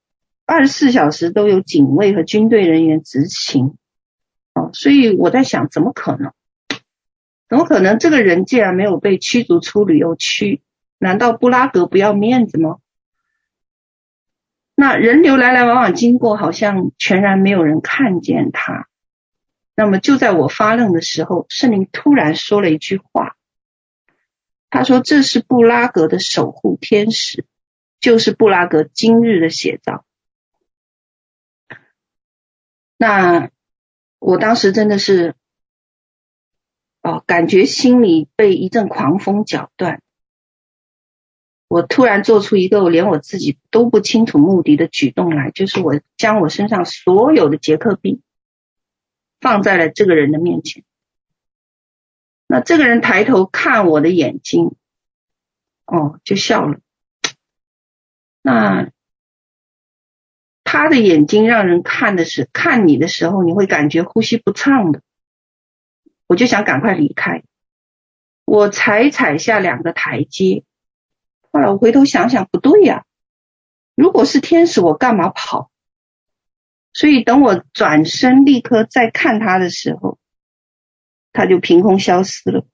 二十四小时都有警卫和军队人员执勤，哦，所以我在想，怎么可能？怎么可能？这个人竟然没有被驱逐出旅游区？难道布拉格不要面子吗？那人流来来往往经过，好像全然没有人看见他。那么就在我发愣的时候，圣灵突然说了一句话。他说：“这是布拉格的守护天使，就是布拉格今日的写照。”那我当时真的是。哦，感觉心里被一阵狂风搅断。我突然做出一个我连我自己都不清楚目的的举动来，就是我将我身上所有的捷克币放在了这个人的面前。那这个人抬头看我的眼睛，哦，就笑了。那他的眼睛让人看的是看你的时候，你会感觉呼吸不畅的。我就想赶快离开，我才踩下两个台阶。后来我回头想想，不对呀，如果是天使，我干嘛跑？所以等我转身立刻再看他的时候，他就凭空消失了。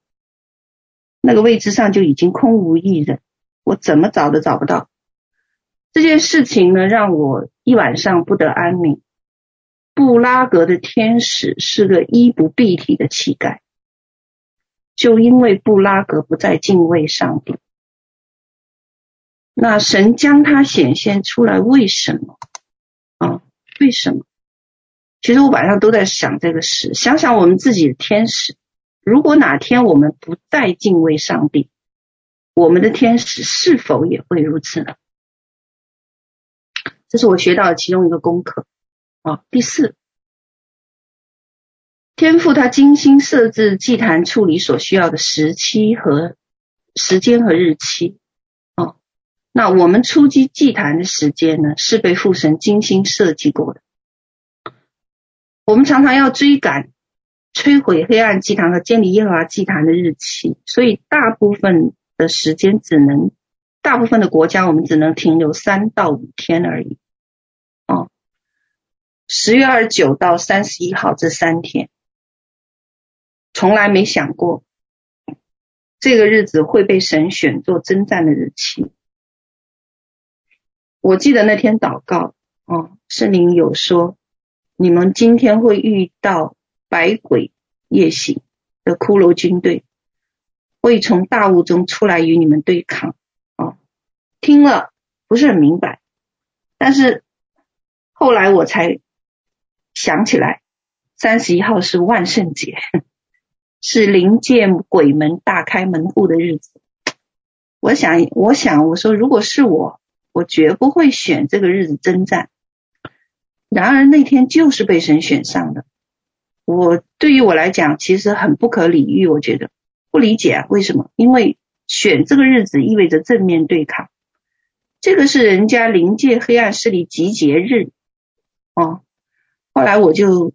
那个位置上就已经空无一人，我怎么找都找不到。这件事情呢，让我一晚上不得安宁。布拉格的天使是个衣不蔽体的乞丐，就因为布拉格不再敬畏上帝，那神将他显现出来，为什么？啊，为什么？其实我晚上都在想这个事，想想我们自己的天使，如果哪天我们不再敬畏上帝，我们的天使是否也会如此呢？这是我学到的其中一个功课。啊，第四，天父他精心设置祭坛处理所需要的时期和时间和日期。哦，那我们出击祭坛的时间呢，是被父神精心设计过的。我们常常要追赶摧毁黑暗祭坛和建立耶和华祭坛的日期，所以大部分的时间只能，大部分的国家我们只能停留三到五天而已。十月二十九到三十一号这三天，从来没想过这个日子会被神选做征战的日期。我记得那天祷告，哦，圣灵有说，你们今天会遇到百鬼夜行的骷髅军队，会从大雾中出来与你们对抗。哦，听了不是很明白，但是后来我才想起来，三十一号是万圣节，是灵界鬼门大开门户的日子。我想，我想，我说，如果是我。我绝不会选这个日子征战。然而那天就是被神选上的。我对于我来讲，其实很不可理喻。我觉得不理解啊，为什么？因为选这个日子意味着正面对抗。这个是人家灵界黑暗势力集结日。哦，后来我就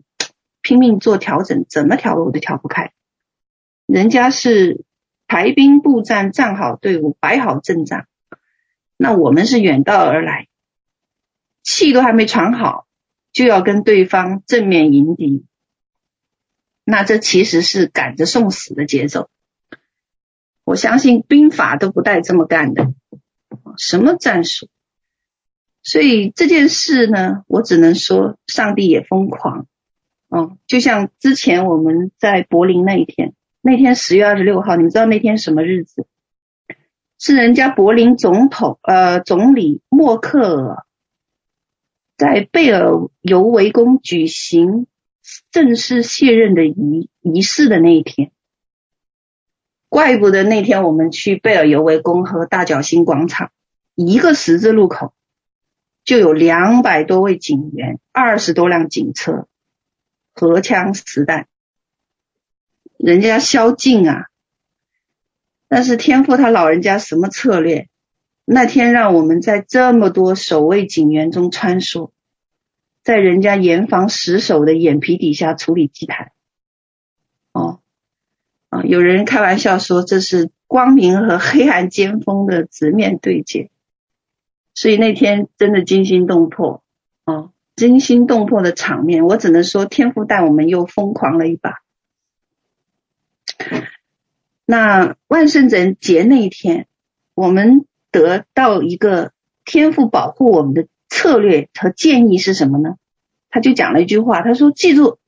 拼命做调整，怎么调我都调不开。人家是排兵布战，站好队伍，摆好阵仗。那我们是远道而来，气都还没喘好，就要跟对方正面迎敌。那这其实是赶着送死的节奏。我相信兵法都不带这么干的，什么战术？所以这件事呢，我只能说上帝也疯狂。嗯，就像之前我们在柏林那一天，那天十月二十六号，你们知道那天什么日子？是人家柏林总统呃总理默克尔在贝尔尤维宫举行正式卸任的仪仪式的那一天，怪不得那天我们去贝尔尤维宫和大角星广场一个十字路口就有两百多位警员，二十多辆警车，荷枪实弹，人家宵禁啊。但是天父他老人家什么策略？那天让我们在这么多守卫警员中穿梭，在人家严防死守的眼皮底下处理祭坛。哦，啊，有人开玩笑说这是光明和黑暗尖锋的直面对决，所以那天真的惊心动魄，哦，惊心动魄的场面，我只能说天父带我们又疯狂了一把。那万圣节那一天，我们得到一个天父保护我们的策略和建议是什么呢？他就讲了一句话，他说：“记住，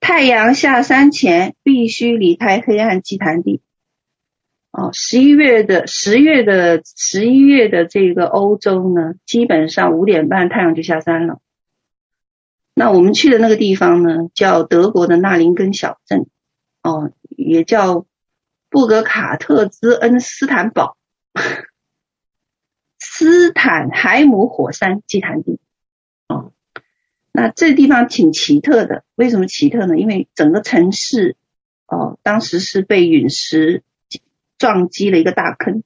太阳下山前必须离开黑暗祭坛地。”哦，十一月的十月的十一月的这个欧洲呢，基本上五点半太阳就下山了。那我们去的那个地方呢，叫德国的纳林根小镇，哦，也叫。布格卡特兹恩斯坦堡，斯坦海姆火山祭坛地。哦，那这地方挺奇特的。为什么奇特呢？因为整个城市，哦，当时是被陨石撞击了一个大坑。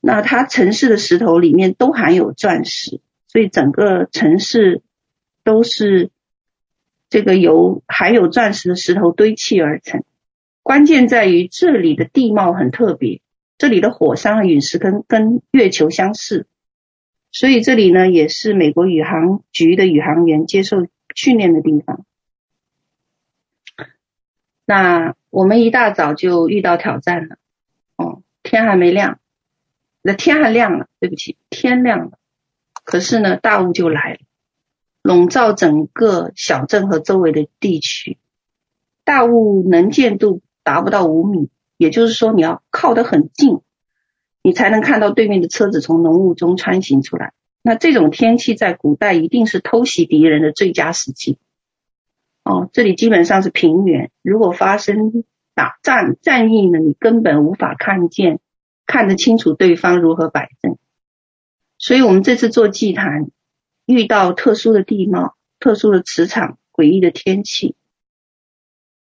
那它城市的石头里面都含有钻石，所以整个城市都是这个由含有钻石的石头堆砌而成。关键在于这里的地貌很特别，这里的火山和陨石坑跟月球相似，所以这里呢也是美国宇航局的宇航员接受训练的地方。那我们一大早就遇到挑战了，天还没亮，那天还亮了，对不起，天亮了，可是呢大雾就来了，笼罩整个小镇和周围的地区，大雾能见度。达不到五米，也就是说你要靠得很近，你才能看到对面的车子从浓雾中穿行出来。那这种天气在古代一定是偷袭敌人的最佳时机。哦，这里基本上是平原，如果发生打战战役呢，你根本无法看见，看得清楚对方如何摆阵。所以我们这次做祭坛，遇到特殊的地貌、特殊的磁场、诡异的天气。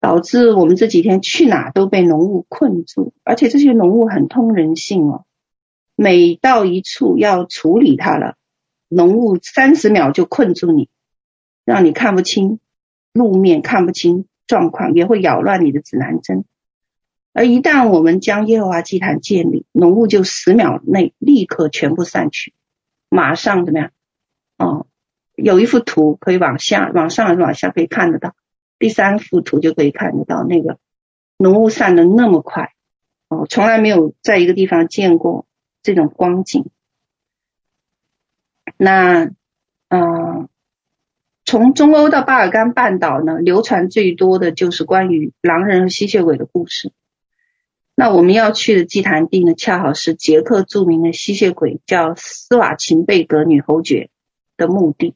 导致我们这几天去哪都被浓雾困住，而且这些浓雾很通人性哦。每到一处要处理它了，浓雾三十秒就困住你，让你看不清路面，看不清状况，也会扰乱你的指南针。而一旦我们将耶和华祭坛建立，浓雾就十秒内立刻全部散去，马上怎么样？哦，有一幅图可以往下、往上、往下可以看得到。第三幅图就可以看得到，那个浓雾散得那么快，哦，从来没有在一个地方见过这种光景。那，呃，从中欧到巴尔干半岛呢，流传最多的就是关于狼人和吸血鬼的故事。那我们要去的祭坛地呢，恰好是捷克著名的吸血鬼叫斯瓦琴贝格女侯爵的墓地。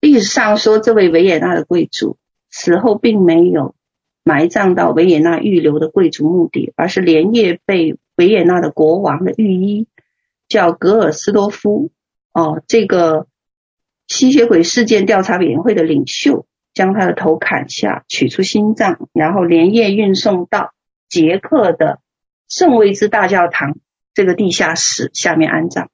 历史上说，这位维也纳的贵族死后并没有埋葬到维也纳预留的贵族墓地，而是连夜被维也纳的国王的御医叫格尔斯多夫哦，这个吸血鬼事件调查委员会的领袖将他的头砍下，取出心脏，然后连夜运送到捷克的圣维兹大教堂这个地下室下面安葬。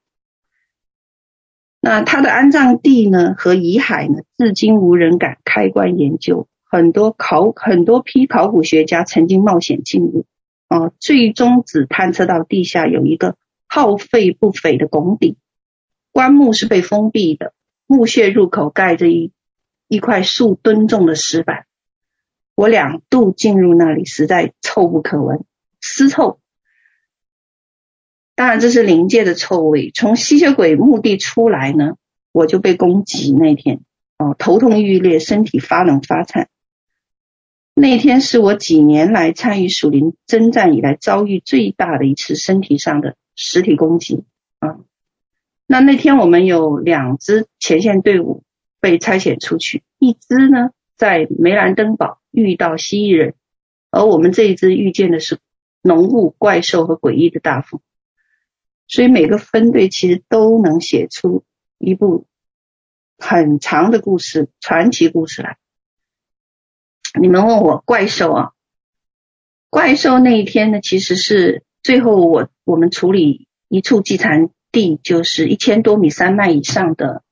那他的安葬地呢和遗骸呢，至今无人敢开棺研究。很多考很多批考古学家曾经冒险进入，啊，最终只探测到地下有一个耗费不菲的拱顶。棺木是被封闭的，墓穴入口盖着一一块数吨重的石板。我两度进入那里，实在臭不可闻，尸臭。当然，这是灵界的臭味。从吸血鬼墓地出来呢，我就被攻击。那天，哦，头痛欲裂，身体发冷发颤。那天是我几年来参与属灵征战以来遭遇最大的一次身体上的实体攻击啊。那那天我们有两支前线队伍被差遣出去，一支呢在梅兰登堡遇到蜥蜴人，而我们这一支遇见的是浓雾、怪兽和诡异的大风。所以每个分队其实都能写出一部很长的故事、传奇故事来。你们问我怪兽啊，怪兽那一天呢，其实是最后我我们处理一处祭坛地，就是一千多米山脉以上的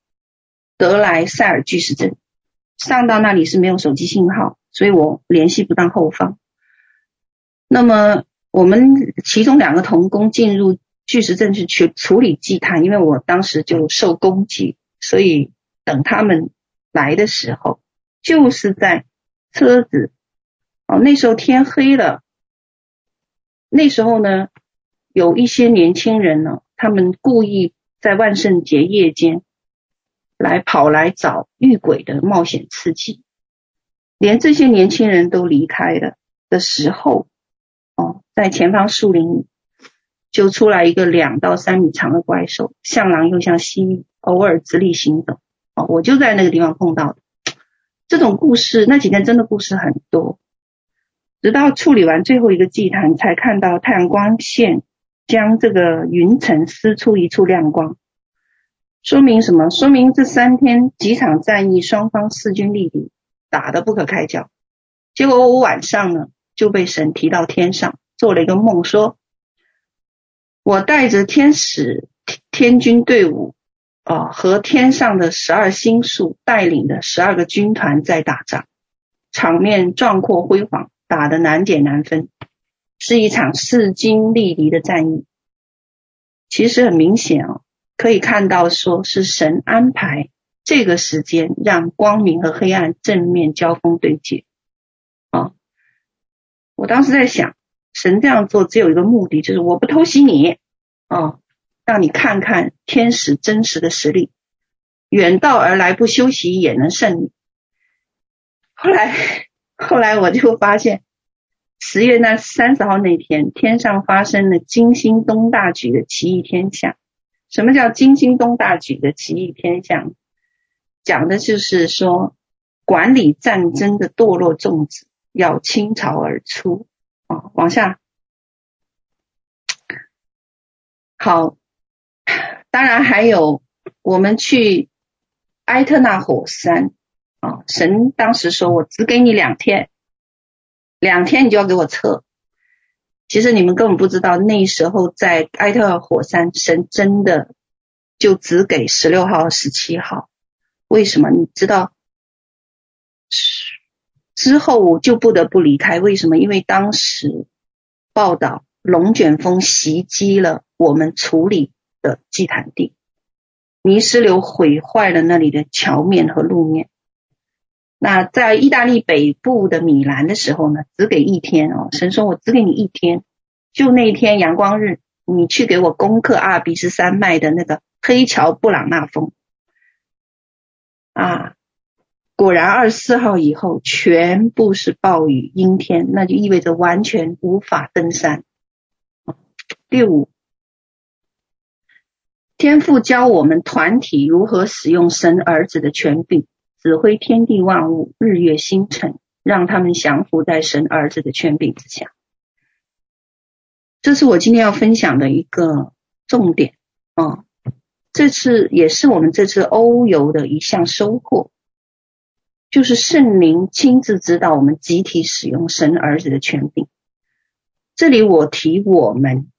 德莱塞尔巨石阵。上到那里是没有手机信号，所以我联系不到后方。那么我们其中两个童工进入。巨石阵去去处理祭坛，因为我当时就受攻击，所以等他们来的时候，就是在车子哦，那时候天黑了。那时候呢，有一些年轻人呢，他们故意在万圣节夜间来跑来找遇鬼的冒险刺激，连这些年轻人都离开了的时候，哦，在前方树林里。就出来一个两到三米长的怪兽，像狼又像蜥蜴，偶尔直立行走。哦，我就在那个地方碰到的。这种故事，那几天真的故事很多。直到处理完最后一个祭坛，才看到太阳光线将这个云层撕出一处亮光。说明什么？说明这三天几场战役，双方势均力敌，打得不可开交。结果我晚上呢就被神提到天上，做了一个梦，说。我带着天使天军队伍，啊、呃，和天上的十二星宿带领的十二个军团在打仗，场面壮阔辉煌，打得难解难分，是一场势均力敌的战役。其实很明显哦，可以看到说是神安排这个时间，让光明和黑暗正面交锋对决。啊，我当时在想。神这样做只有一个目的，就是我不偷袭你，哦，让你看看天使真实的实力，远道而来不休息也能胜利。后来，后来我就发现，十月那三十号那天，天上发生了惊心动大举的奇异天象。什么叫惊心动大举的奇异天象？讲的就是说，管理战争的堕落种子要倾巢而出啊。往下，好，当然还有我们去埃特纳火山啊。神当时说：“我只给你两天，两天你就要给我撤。”其实你们根本不知道，那时候在埃特尔火山，神真的就只给十六号、十七号。为什么？你知道？之后我就不得不离开，为什么？因为当时报道龙卷风袭击了我们处理的祭坛地，泥石流毁坏了那里的桥面和路面。那在意大利北部的米兰的时候呢，只给一天哦，神说我只给你一天，就那一天阳光日，你去给我攻克阿尔卑斯山脉的那个黑桥布朗纳峰啊，果然二十四号以后全部是暴雨阴天，那就意味着完全无法登山。第五，天父教我们团体如何使用神儿子的权柄，指挥天地万物、日月星辰，让他们降服在神儿子的权柄之下。这是我今天要分享的一个重点啊！这次也是我们这次欧游的一项收获，就是圣灵亲自指导我们集体使用神儿子的权柄。这里我提我们。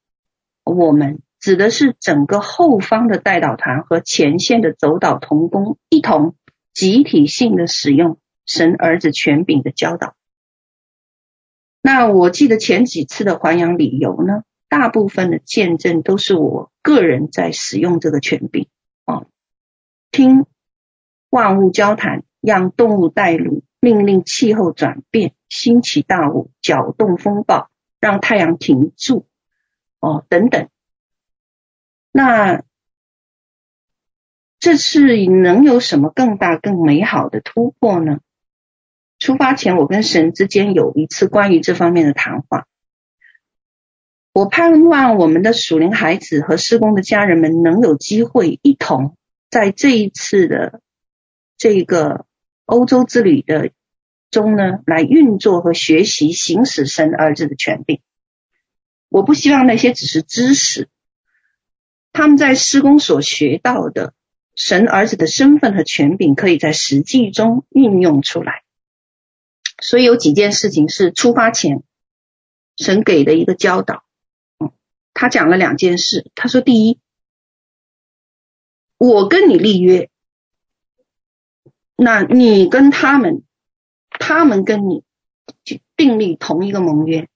我们指的是整个后方的代导团和前线的走导同工一同集体性的使用神儿子权柄的教导。那我记得前几次的环阳礼游呢，大部分的见证都是我个人在使用这个权柄啊，听万物交谈，让动物带路，命令气候转变，兴起大雾，搅动风暴，让太阳停住。哦，等等，那这次能有什么更大、更美好的突破呢？出发前，我跟神之间有一次关于这方面的谈话。我盼望我们的属灵孩子和施工的家人们能有机会一同在这一次的这个欧洲之旅的中呢，来运作和学习行使神儿子的权柄。我不希望那些只是知识，他们在施工所学到的神儿子的身份和权柄，可以在实际中运用出来。所以有几件事情是出发前神给的一个教导。嗯，他讲了两件事。他说：第一，我跟你立约，那你跟他们，他们跟你就订立同一个盟约。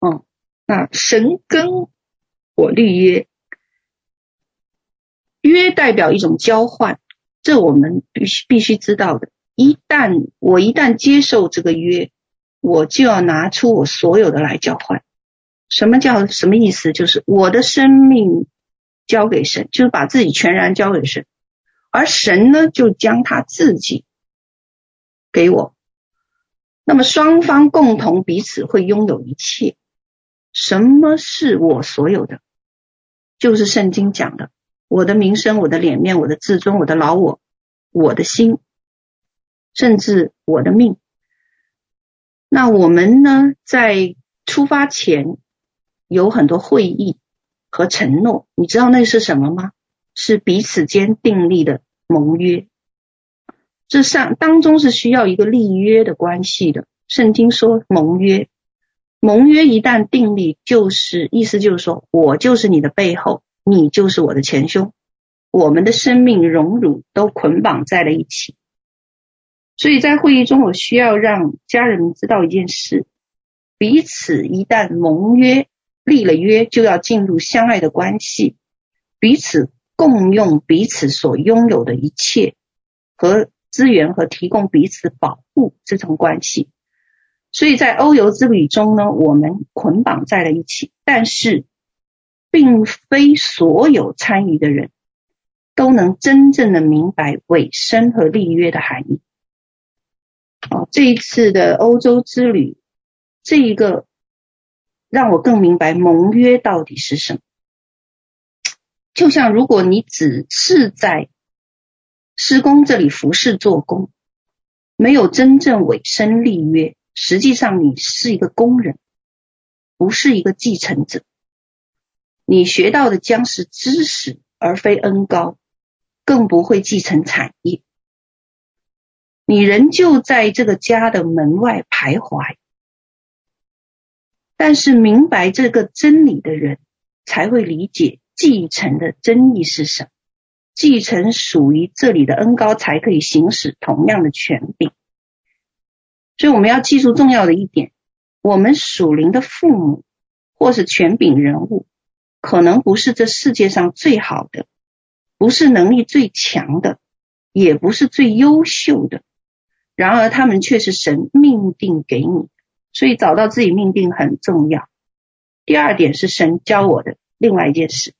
嗯。那，神跟我立约，约代表一种交换，这我们必须必须知道的。一旦我一旦接受这个约，我就要拿出我所有的来交换。什么叫什么意思？就是我的生命交给神，就是把自己全然交给神，而神呢，就将他自己给我。那么双方共同彼此会拥有一切。什么是我所有的？就是圣经讲的：我的名声、我的脸面、我的自尊、我的老我、我的心，甚至我的命。那我们呢，在出发前有很多会议和承诺，你知道那是什么吗？是彼此间订立的盟约。这上当中是需要一个立约的关系的。圣经说盟约。盟约一旦订立，就是意思就是说，我就是你的背后，你就是我的前胸，我们的生命荣辱都捆绑在了一起。所以在会议中，我需要让家人们知道一件事：彼此一旦盟约立了约，就要进入相爱的关系，彼此共用彼此所拥有的一切和资源，和提供彼此保护这种关系。所以在欧游之旅中呢，我们捆绑在了一起，但是并非所有参与的人都能真正的明白委身和立约的含义。哦，这一次的欧洲之旅，这一个让我更明白盟约到底是什么。就像如果你只是在施工这里服侍做工，没有真正委身立约。实际上，你是一个工人，不是一个继承者。你学到的将是知识，而非恩高，更不会继承产业。你仍旧在这个家的门外徘徊。但是，明白这个真理的人，才会理解继承的真义是什么。继承属于这里的恩高，才可以行使同样的权柄。所以我们要记住重要的一点：我们属灵的父母或是权柄人物，可能不是这世界上最好的，不是能力最强的，也不是最优秀的。然而，他们却是神命定给你，所以找到自己命定很重要。第二点是神教我的另外一件事。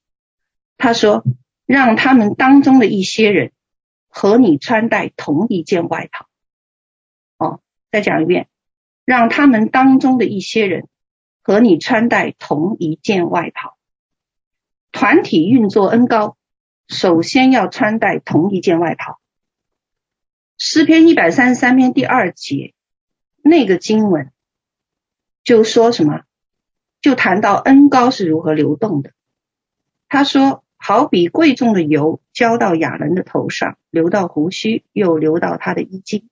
他说，让他们当中的一些人和你穿戴同一件外套。哦，再讲一遍，让他们当中的一些人和你穿戴同一件外套。团体运作恩高，首先要穿戴同一件外袍。诗篇一百三十三篇第二节那个经文就说什么？就谈到恩高是如何流动的。他说，好比贵重的油浇到亚伦的头上，流到胡须，又流到他的衣襟。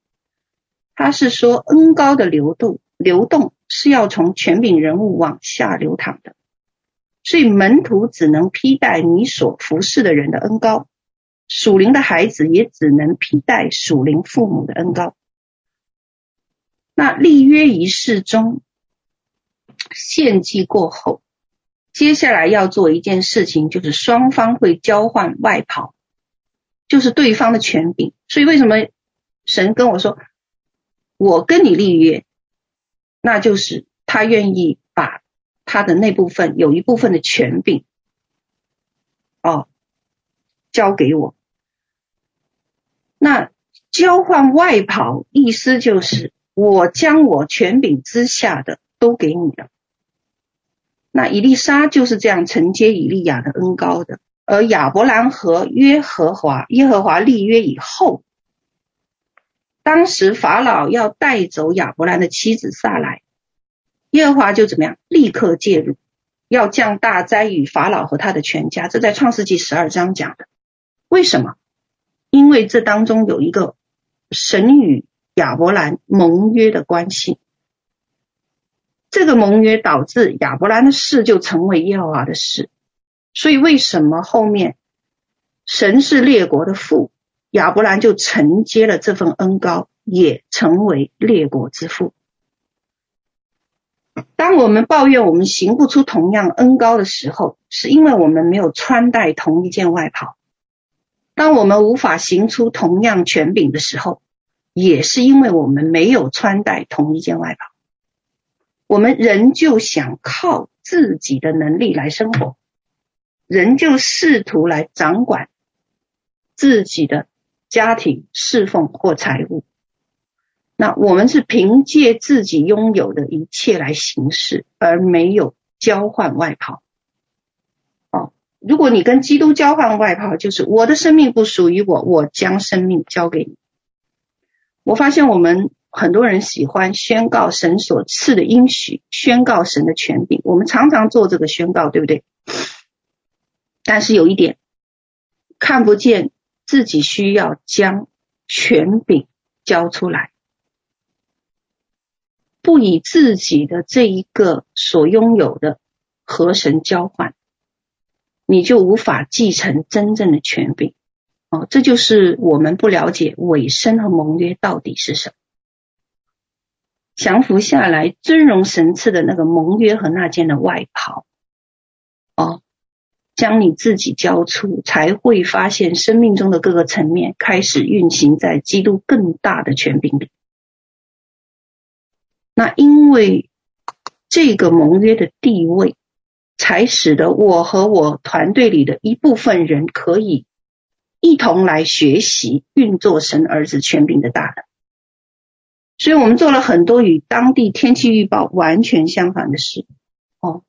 他是说恩高的流动，流动是要从权柄人物往下流淌的。所以门徒只能披戴你所服侍的人的恩高，属灵的孩子也只能披戴属灵父母的恩高。那立约仪式中献祭过后，接下来要做一件事情，就是双方会交换外袍，就是对方的权柄。所以为什么神跟我说，我跟你立约，那就是他愿意。他的那部分有一部分的权柄，哦，交给我。那交换外袍，意思就是我将我权柄之下的都给你了。那以利沙就是这样承接以利亚的恩膏的，而亚伯兰和约和华耶和华立约以后，当时法老要带走亚伯兰的妻子萨莱。耶和华就怎么样？立刻介入，要降大灾与法老和他的全家。这在创世纪十二章讲的。为什么？因为这当中有一个神与亚伯兰盟约的关系。这个盟约导致亚伯兰的事就成为耶和华的事。所以为什么后面神是列国的父，亚伯兰就承接了这份恩膏，也成为列国之父。当我们抱怨我们行不出同样恩高的时候，是因为我们没有穿戴同一件外袍；当我们无法行出同样权柄的时候，也是因为我们没有穿戴同一件外袍。我们仍旧想靠自己的能力来生活，仍旧试图来掌管自己的家庭、侍奉或财务。那我们是凭借自己拥有的一切来行事，而没有交换外袍。哦，如果你跟基督交换外袍，就是我的生命不属于我，我将生命交给你。我发现我们很多人喜欢宣告神所赐的应许，宣告神的权柄。我们常常做这个宣告，对不对？但是有一点，看不见自己需要将权柄交出来。不以自己的这一个所拥有的和神交换，你就无法继承真正的权柄。哦，这就是我们不了解委身和盟约到底是什么。降服下来，尊荣神赐的那个盟约和那件的外袍，哦，将你自己交出，才会发现生命中的各个层面开始运行在基督更大的权柄里。那因为这个盟约的地位，才使得我和我团队里的一部分人可以一同来学习运作神儿子权柄的大能。所以我们做了很多与当地天气预报完全相反的事。哦，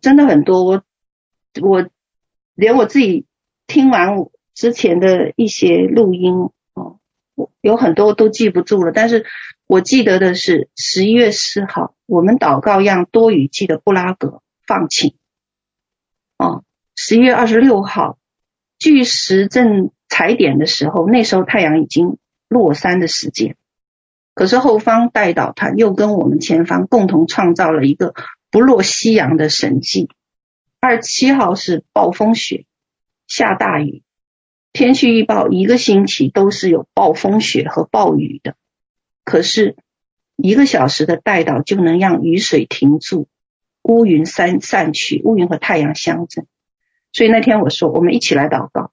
真的很多，我我连我自己听完之前的一些录音，哦，有很多都记不住了，但是。我记得的是十一月四号，我们祷告让多雨季的布拉格放晴。哦，十一月二十六号，巨石阵踩点的时候，那时候太阳已经落山的时间。可是后方代祷团又跟我们前方共同创造了一个不落夕阳的神迹。二十七号是暴风雪，下大雨，天气预报一个星期都是有暴风雪和暴雨的。可是，一个小时的代祷就能让雨水停住，乌云散散去，乌云和太阳相争。所以那天我说，我们一起来祷告。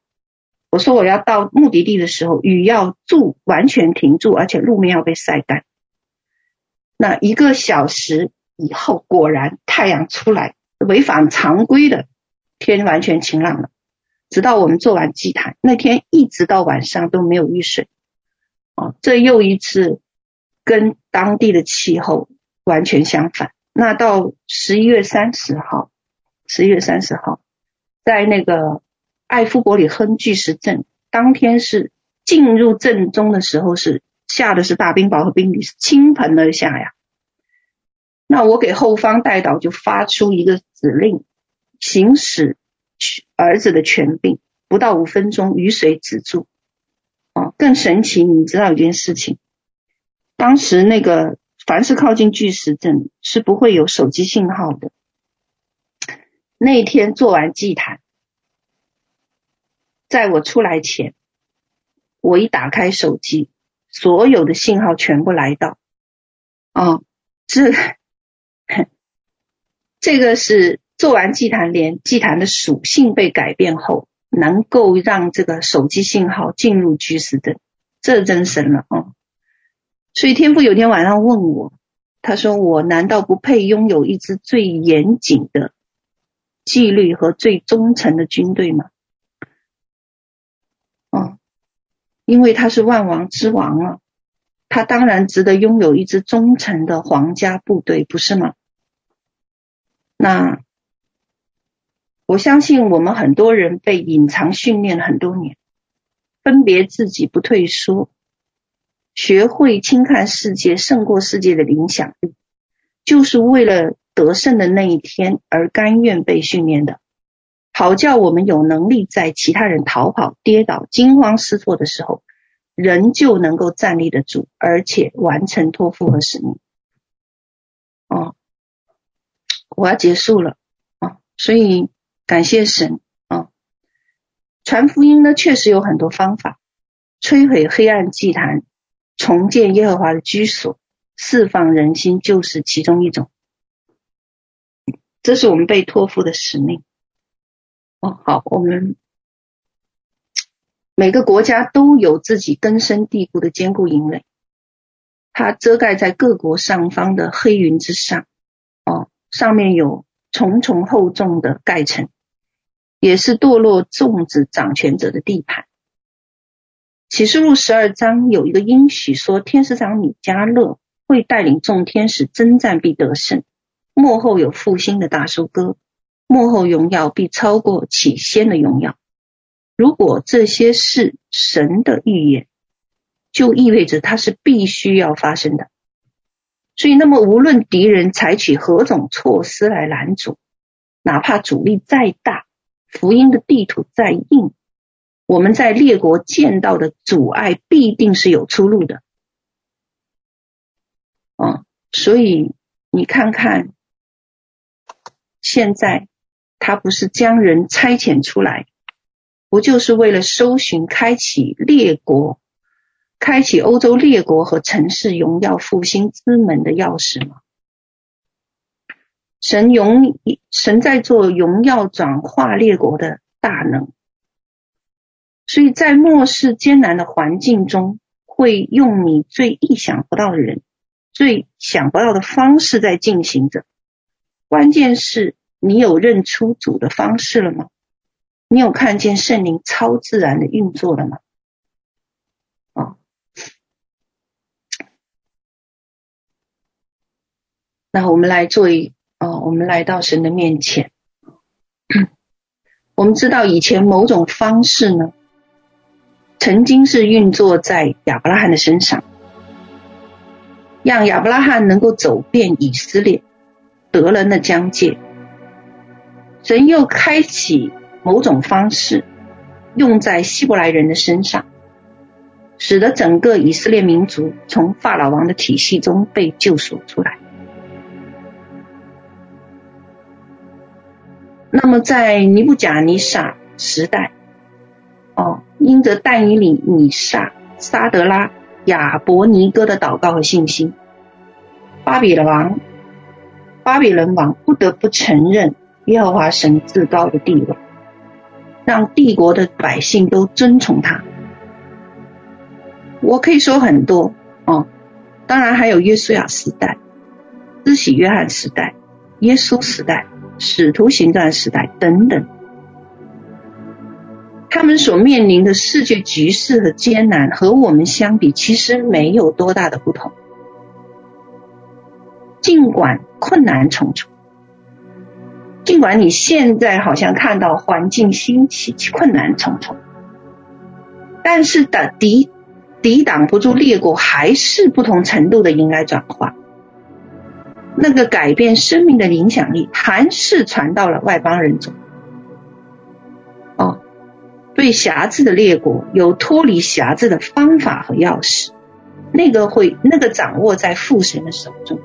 我说我要到目的地的时候，雨要住，完全停住，而且路面要被晒干。那一个小时以后，果然太阳出来，违反常规的天完全晴朗了。直到我们做完祭坛那天，一直到晚上都没有雨水。哦，这又一次跟当地的气候完全相反。那到十一月三十号，十一月三十号，在那个艾夫伯里亨巨石阵，当天是进入阵中的时候是下的是大冰雹和冰雨，倾盆而下呀。那我给后方代导就发出一个指令，行使儿子的权柄，不到五分钟，雨水止住。哦，更神奇，你知道一件事情，当时那个凡是靠近巨石阵是不会有手机信号的。那天做完祭坛，在我出来前，我一打开手机，所有的信号全部来到。哦，这。这个是做完祭坛，连祭坛的属性被改变后，能够让这个手机信号进入居士的，这真神了哦。所以天父有天晚上问我，他说：“我难道不配拥有一支最严谨的纪律和最忠诚的军队吗？”哦，因为他是万王之王啊，他当然值得拥有一支忠诚的皇家部队，不是吗？那我相信我们很多人被隐藏训练很多年，分别自己不退缩，学会轻看世界胜过世界的影响力，就是为了得胜的那一天而甘愿被训练的，好叫我们有能力在其他人逃跑、跌倒、惊慌失措的时候，仍旧能够站立得住，而且完成托付和使命。哦。我要结束了啊，所以感谢神啊！传福音呢，确实有很多方法，摧毁黑暗祭坛，重建耶和华的居所，释放人心，就是其中一种。这是我们被托付的使命。哦，好，我们每个国家都有自己根深蒂固的坚固营垒，它遮盖在各国上方的黑云之上。哦。上面有重重厚重的盖层，也是堕落众子掌权者的地盘。启示录十二章有一个应许说，天使长米迦勒会带领众天使征战，必得胜。幕后有复兴的大收割，幕后荣耀必超过起先的荣耀。如果这些是神的预言，就意味着它是必须要发生的。所以，那么无论敌人采取何种措施来拦阻，哪怕阻力再大，福音的地图再硬，我们在列国见到的阻碍必定是有出路的。嗯，所以你看看，现在他不是将人差遣出来，不就是为了搜寻、开启列国？开启欧洲列国和城市荣耀复兴之门的钥匙吗？神荣神在做荣耀转化列国的大能，所以在末世艰难的环境中，会用你最意想不到的人、最想不到的方式在进行着。关键是你有认出主的方式了吗？你有看见圣灵超自然的运作了吗？啊那我们来做一哦，我们来到神的面前。我们知道以前某种方式呢，曾经是运作在亚伯拉罕的身上，让亚伯拉罕能够走遍以色列，得了那疆界。神又开启某种方式，用在希伯来人的身上，使得整个以色列民族从法老王的体系中被救赎出来。那么，在尼布甲尼撒时代，哦，因着但以理、米煞、沙德拉、亚伯尼歌的祷告和信心，巴比伦王，巴比伦王不得不承认耶和华神至高的地位，让帝国的百姓都尊崇他。我可以说很多哦，当然还有约书亚时代。施洗约翰时代、耶稣时代、使徒行传时代等等，他们所面临的世界局势和艰难，和我们相比，其实没有多大的不同。尽管困难重重，尽管你现在好像看到环境兴起，困难重重，但是的抵抵挡不住裂谷还是不同程度的迎来转化，那个改变生命的影响力还是传到了外邦人中。对辖制的列国有脱离辖制的方法和钥匙，那个会那个掌握在父神的手中。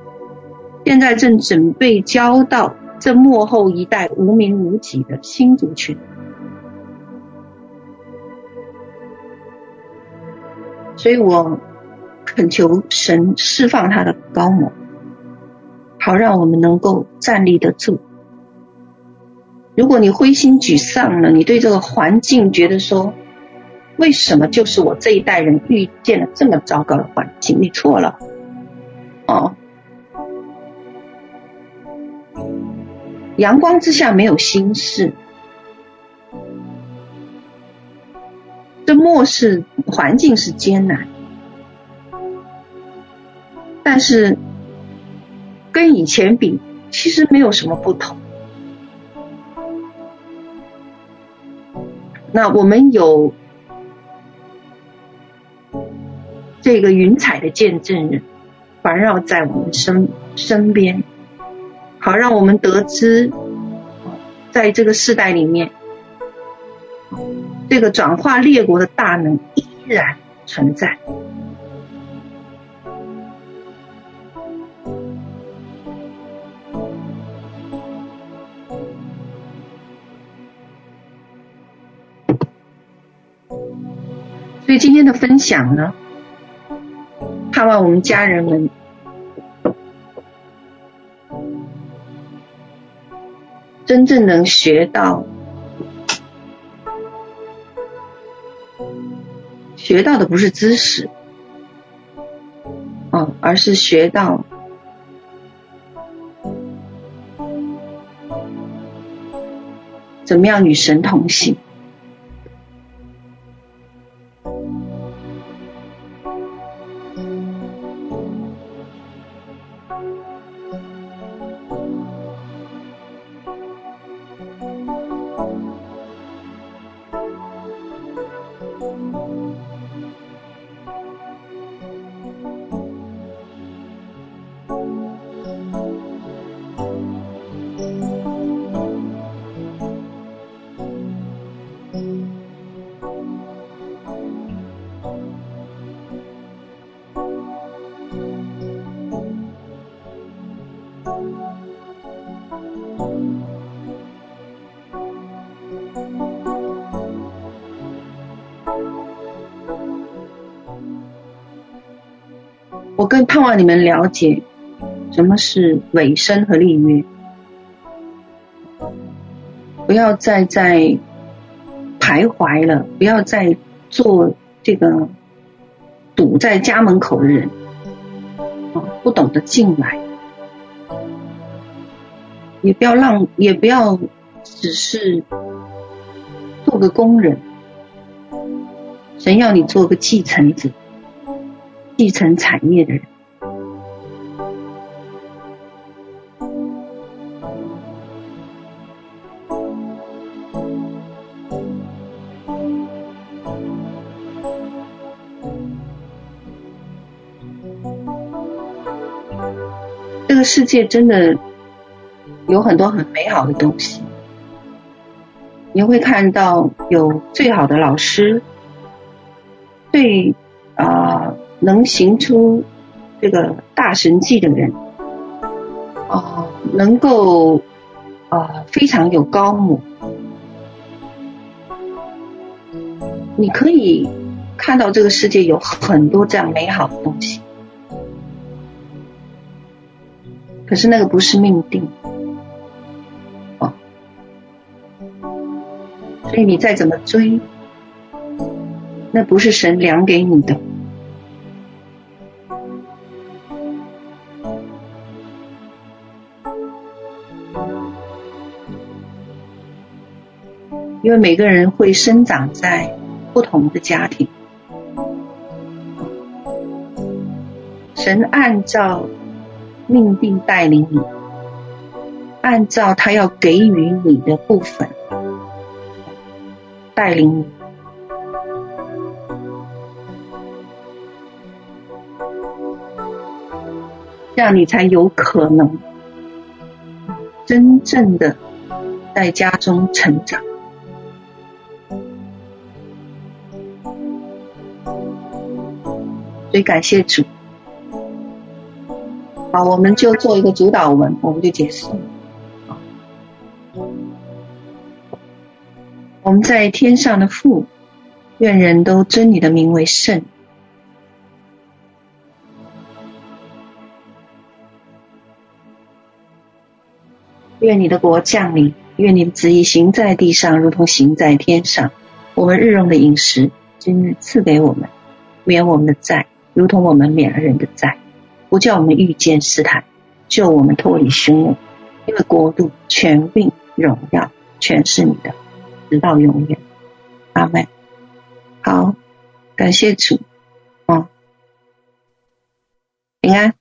现在正准备交到这幕后一代无名无己的新族群，所以我恳求神释放他的高某，好让我们能够站立得住。如果你灰心沮丧了，你对这个环境觉得说，为什么就是我这一代人遇见了这么糟糕的环境？你错了，哦。阳光之下没有心事，这末世环境是艰难，但是跟以前比，其实没有什么不同。那我们有这个云彩的见证人环绕在我们身身边。好，让我们得知，在这个世代里面，这个转化列国的大能依然存在。所以今天的分享呢，盼望我们家人们。真正能学到，学到的不是知识，嗯，而是学到怎么样与神同行。让你们了解什么是委身和立约，不要再在徘徊了，不要再做这个堵在家门口的人啊，不懂得进来，也不要让，也不要只是做个工人，神要你做个继承者。继承产业的人，世界真的有很多很美好的东西，你会看到有最好的老师，最啊。能行出这个大神迹的人，啊，能够啊非常有高母，你可以看到这个世界有很多这样美好的东西，可是那个不是命定。哦。所以你再怎么追那不是神量给你的。因为每个人会生长在不同的家庭。神按照命定带领你，按照他要给予你的部分带领你，这样你才有可能真正的在家中成长。所以感谢主。好，我们就做一个主导文，我们就结束。我们在天上的父，愿人都尊你的名为圣。愿你的国降临，愿你的旨意行在地上，如同行在天上。我们日用的饮食，今日赐给我们，免我们的债，如同我们免了人的债。不叫我们遇见试探，叫我们脱离凶恶，因为国度、权柄、荣耀，全是你的，直到永远。阿门。好，感谢主。啊，平安。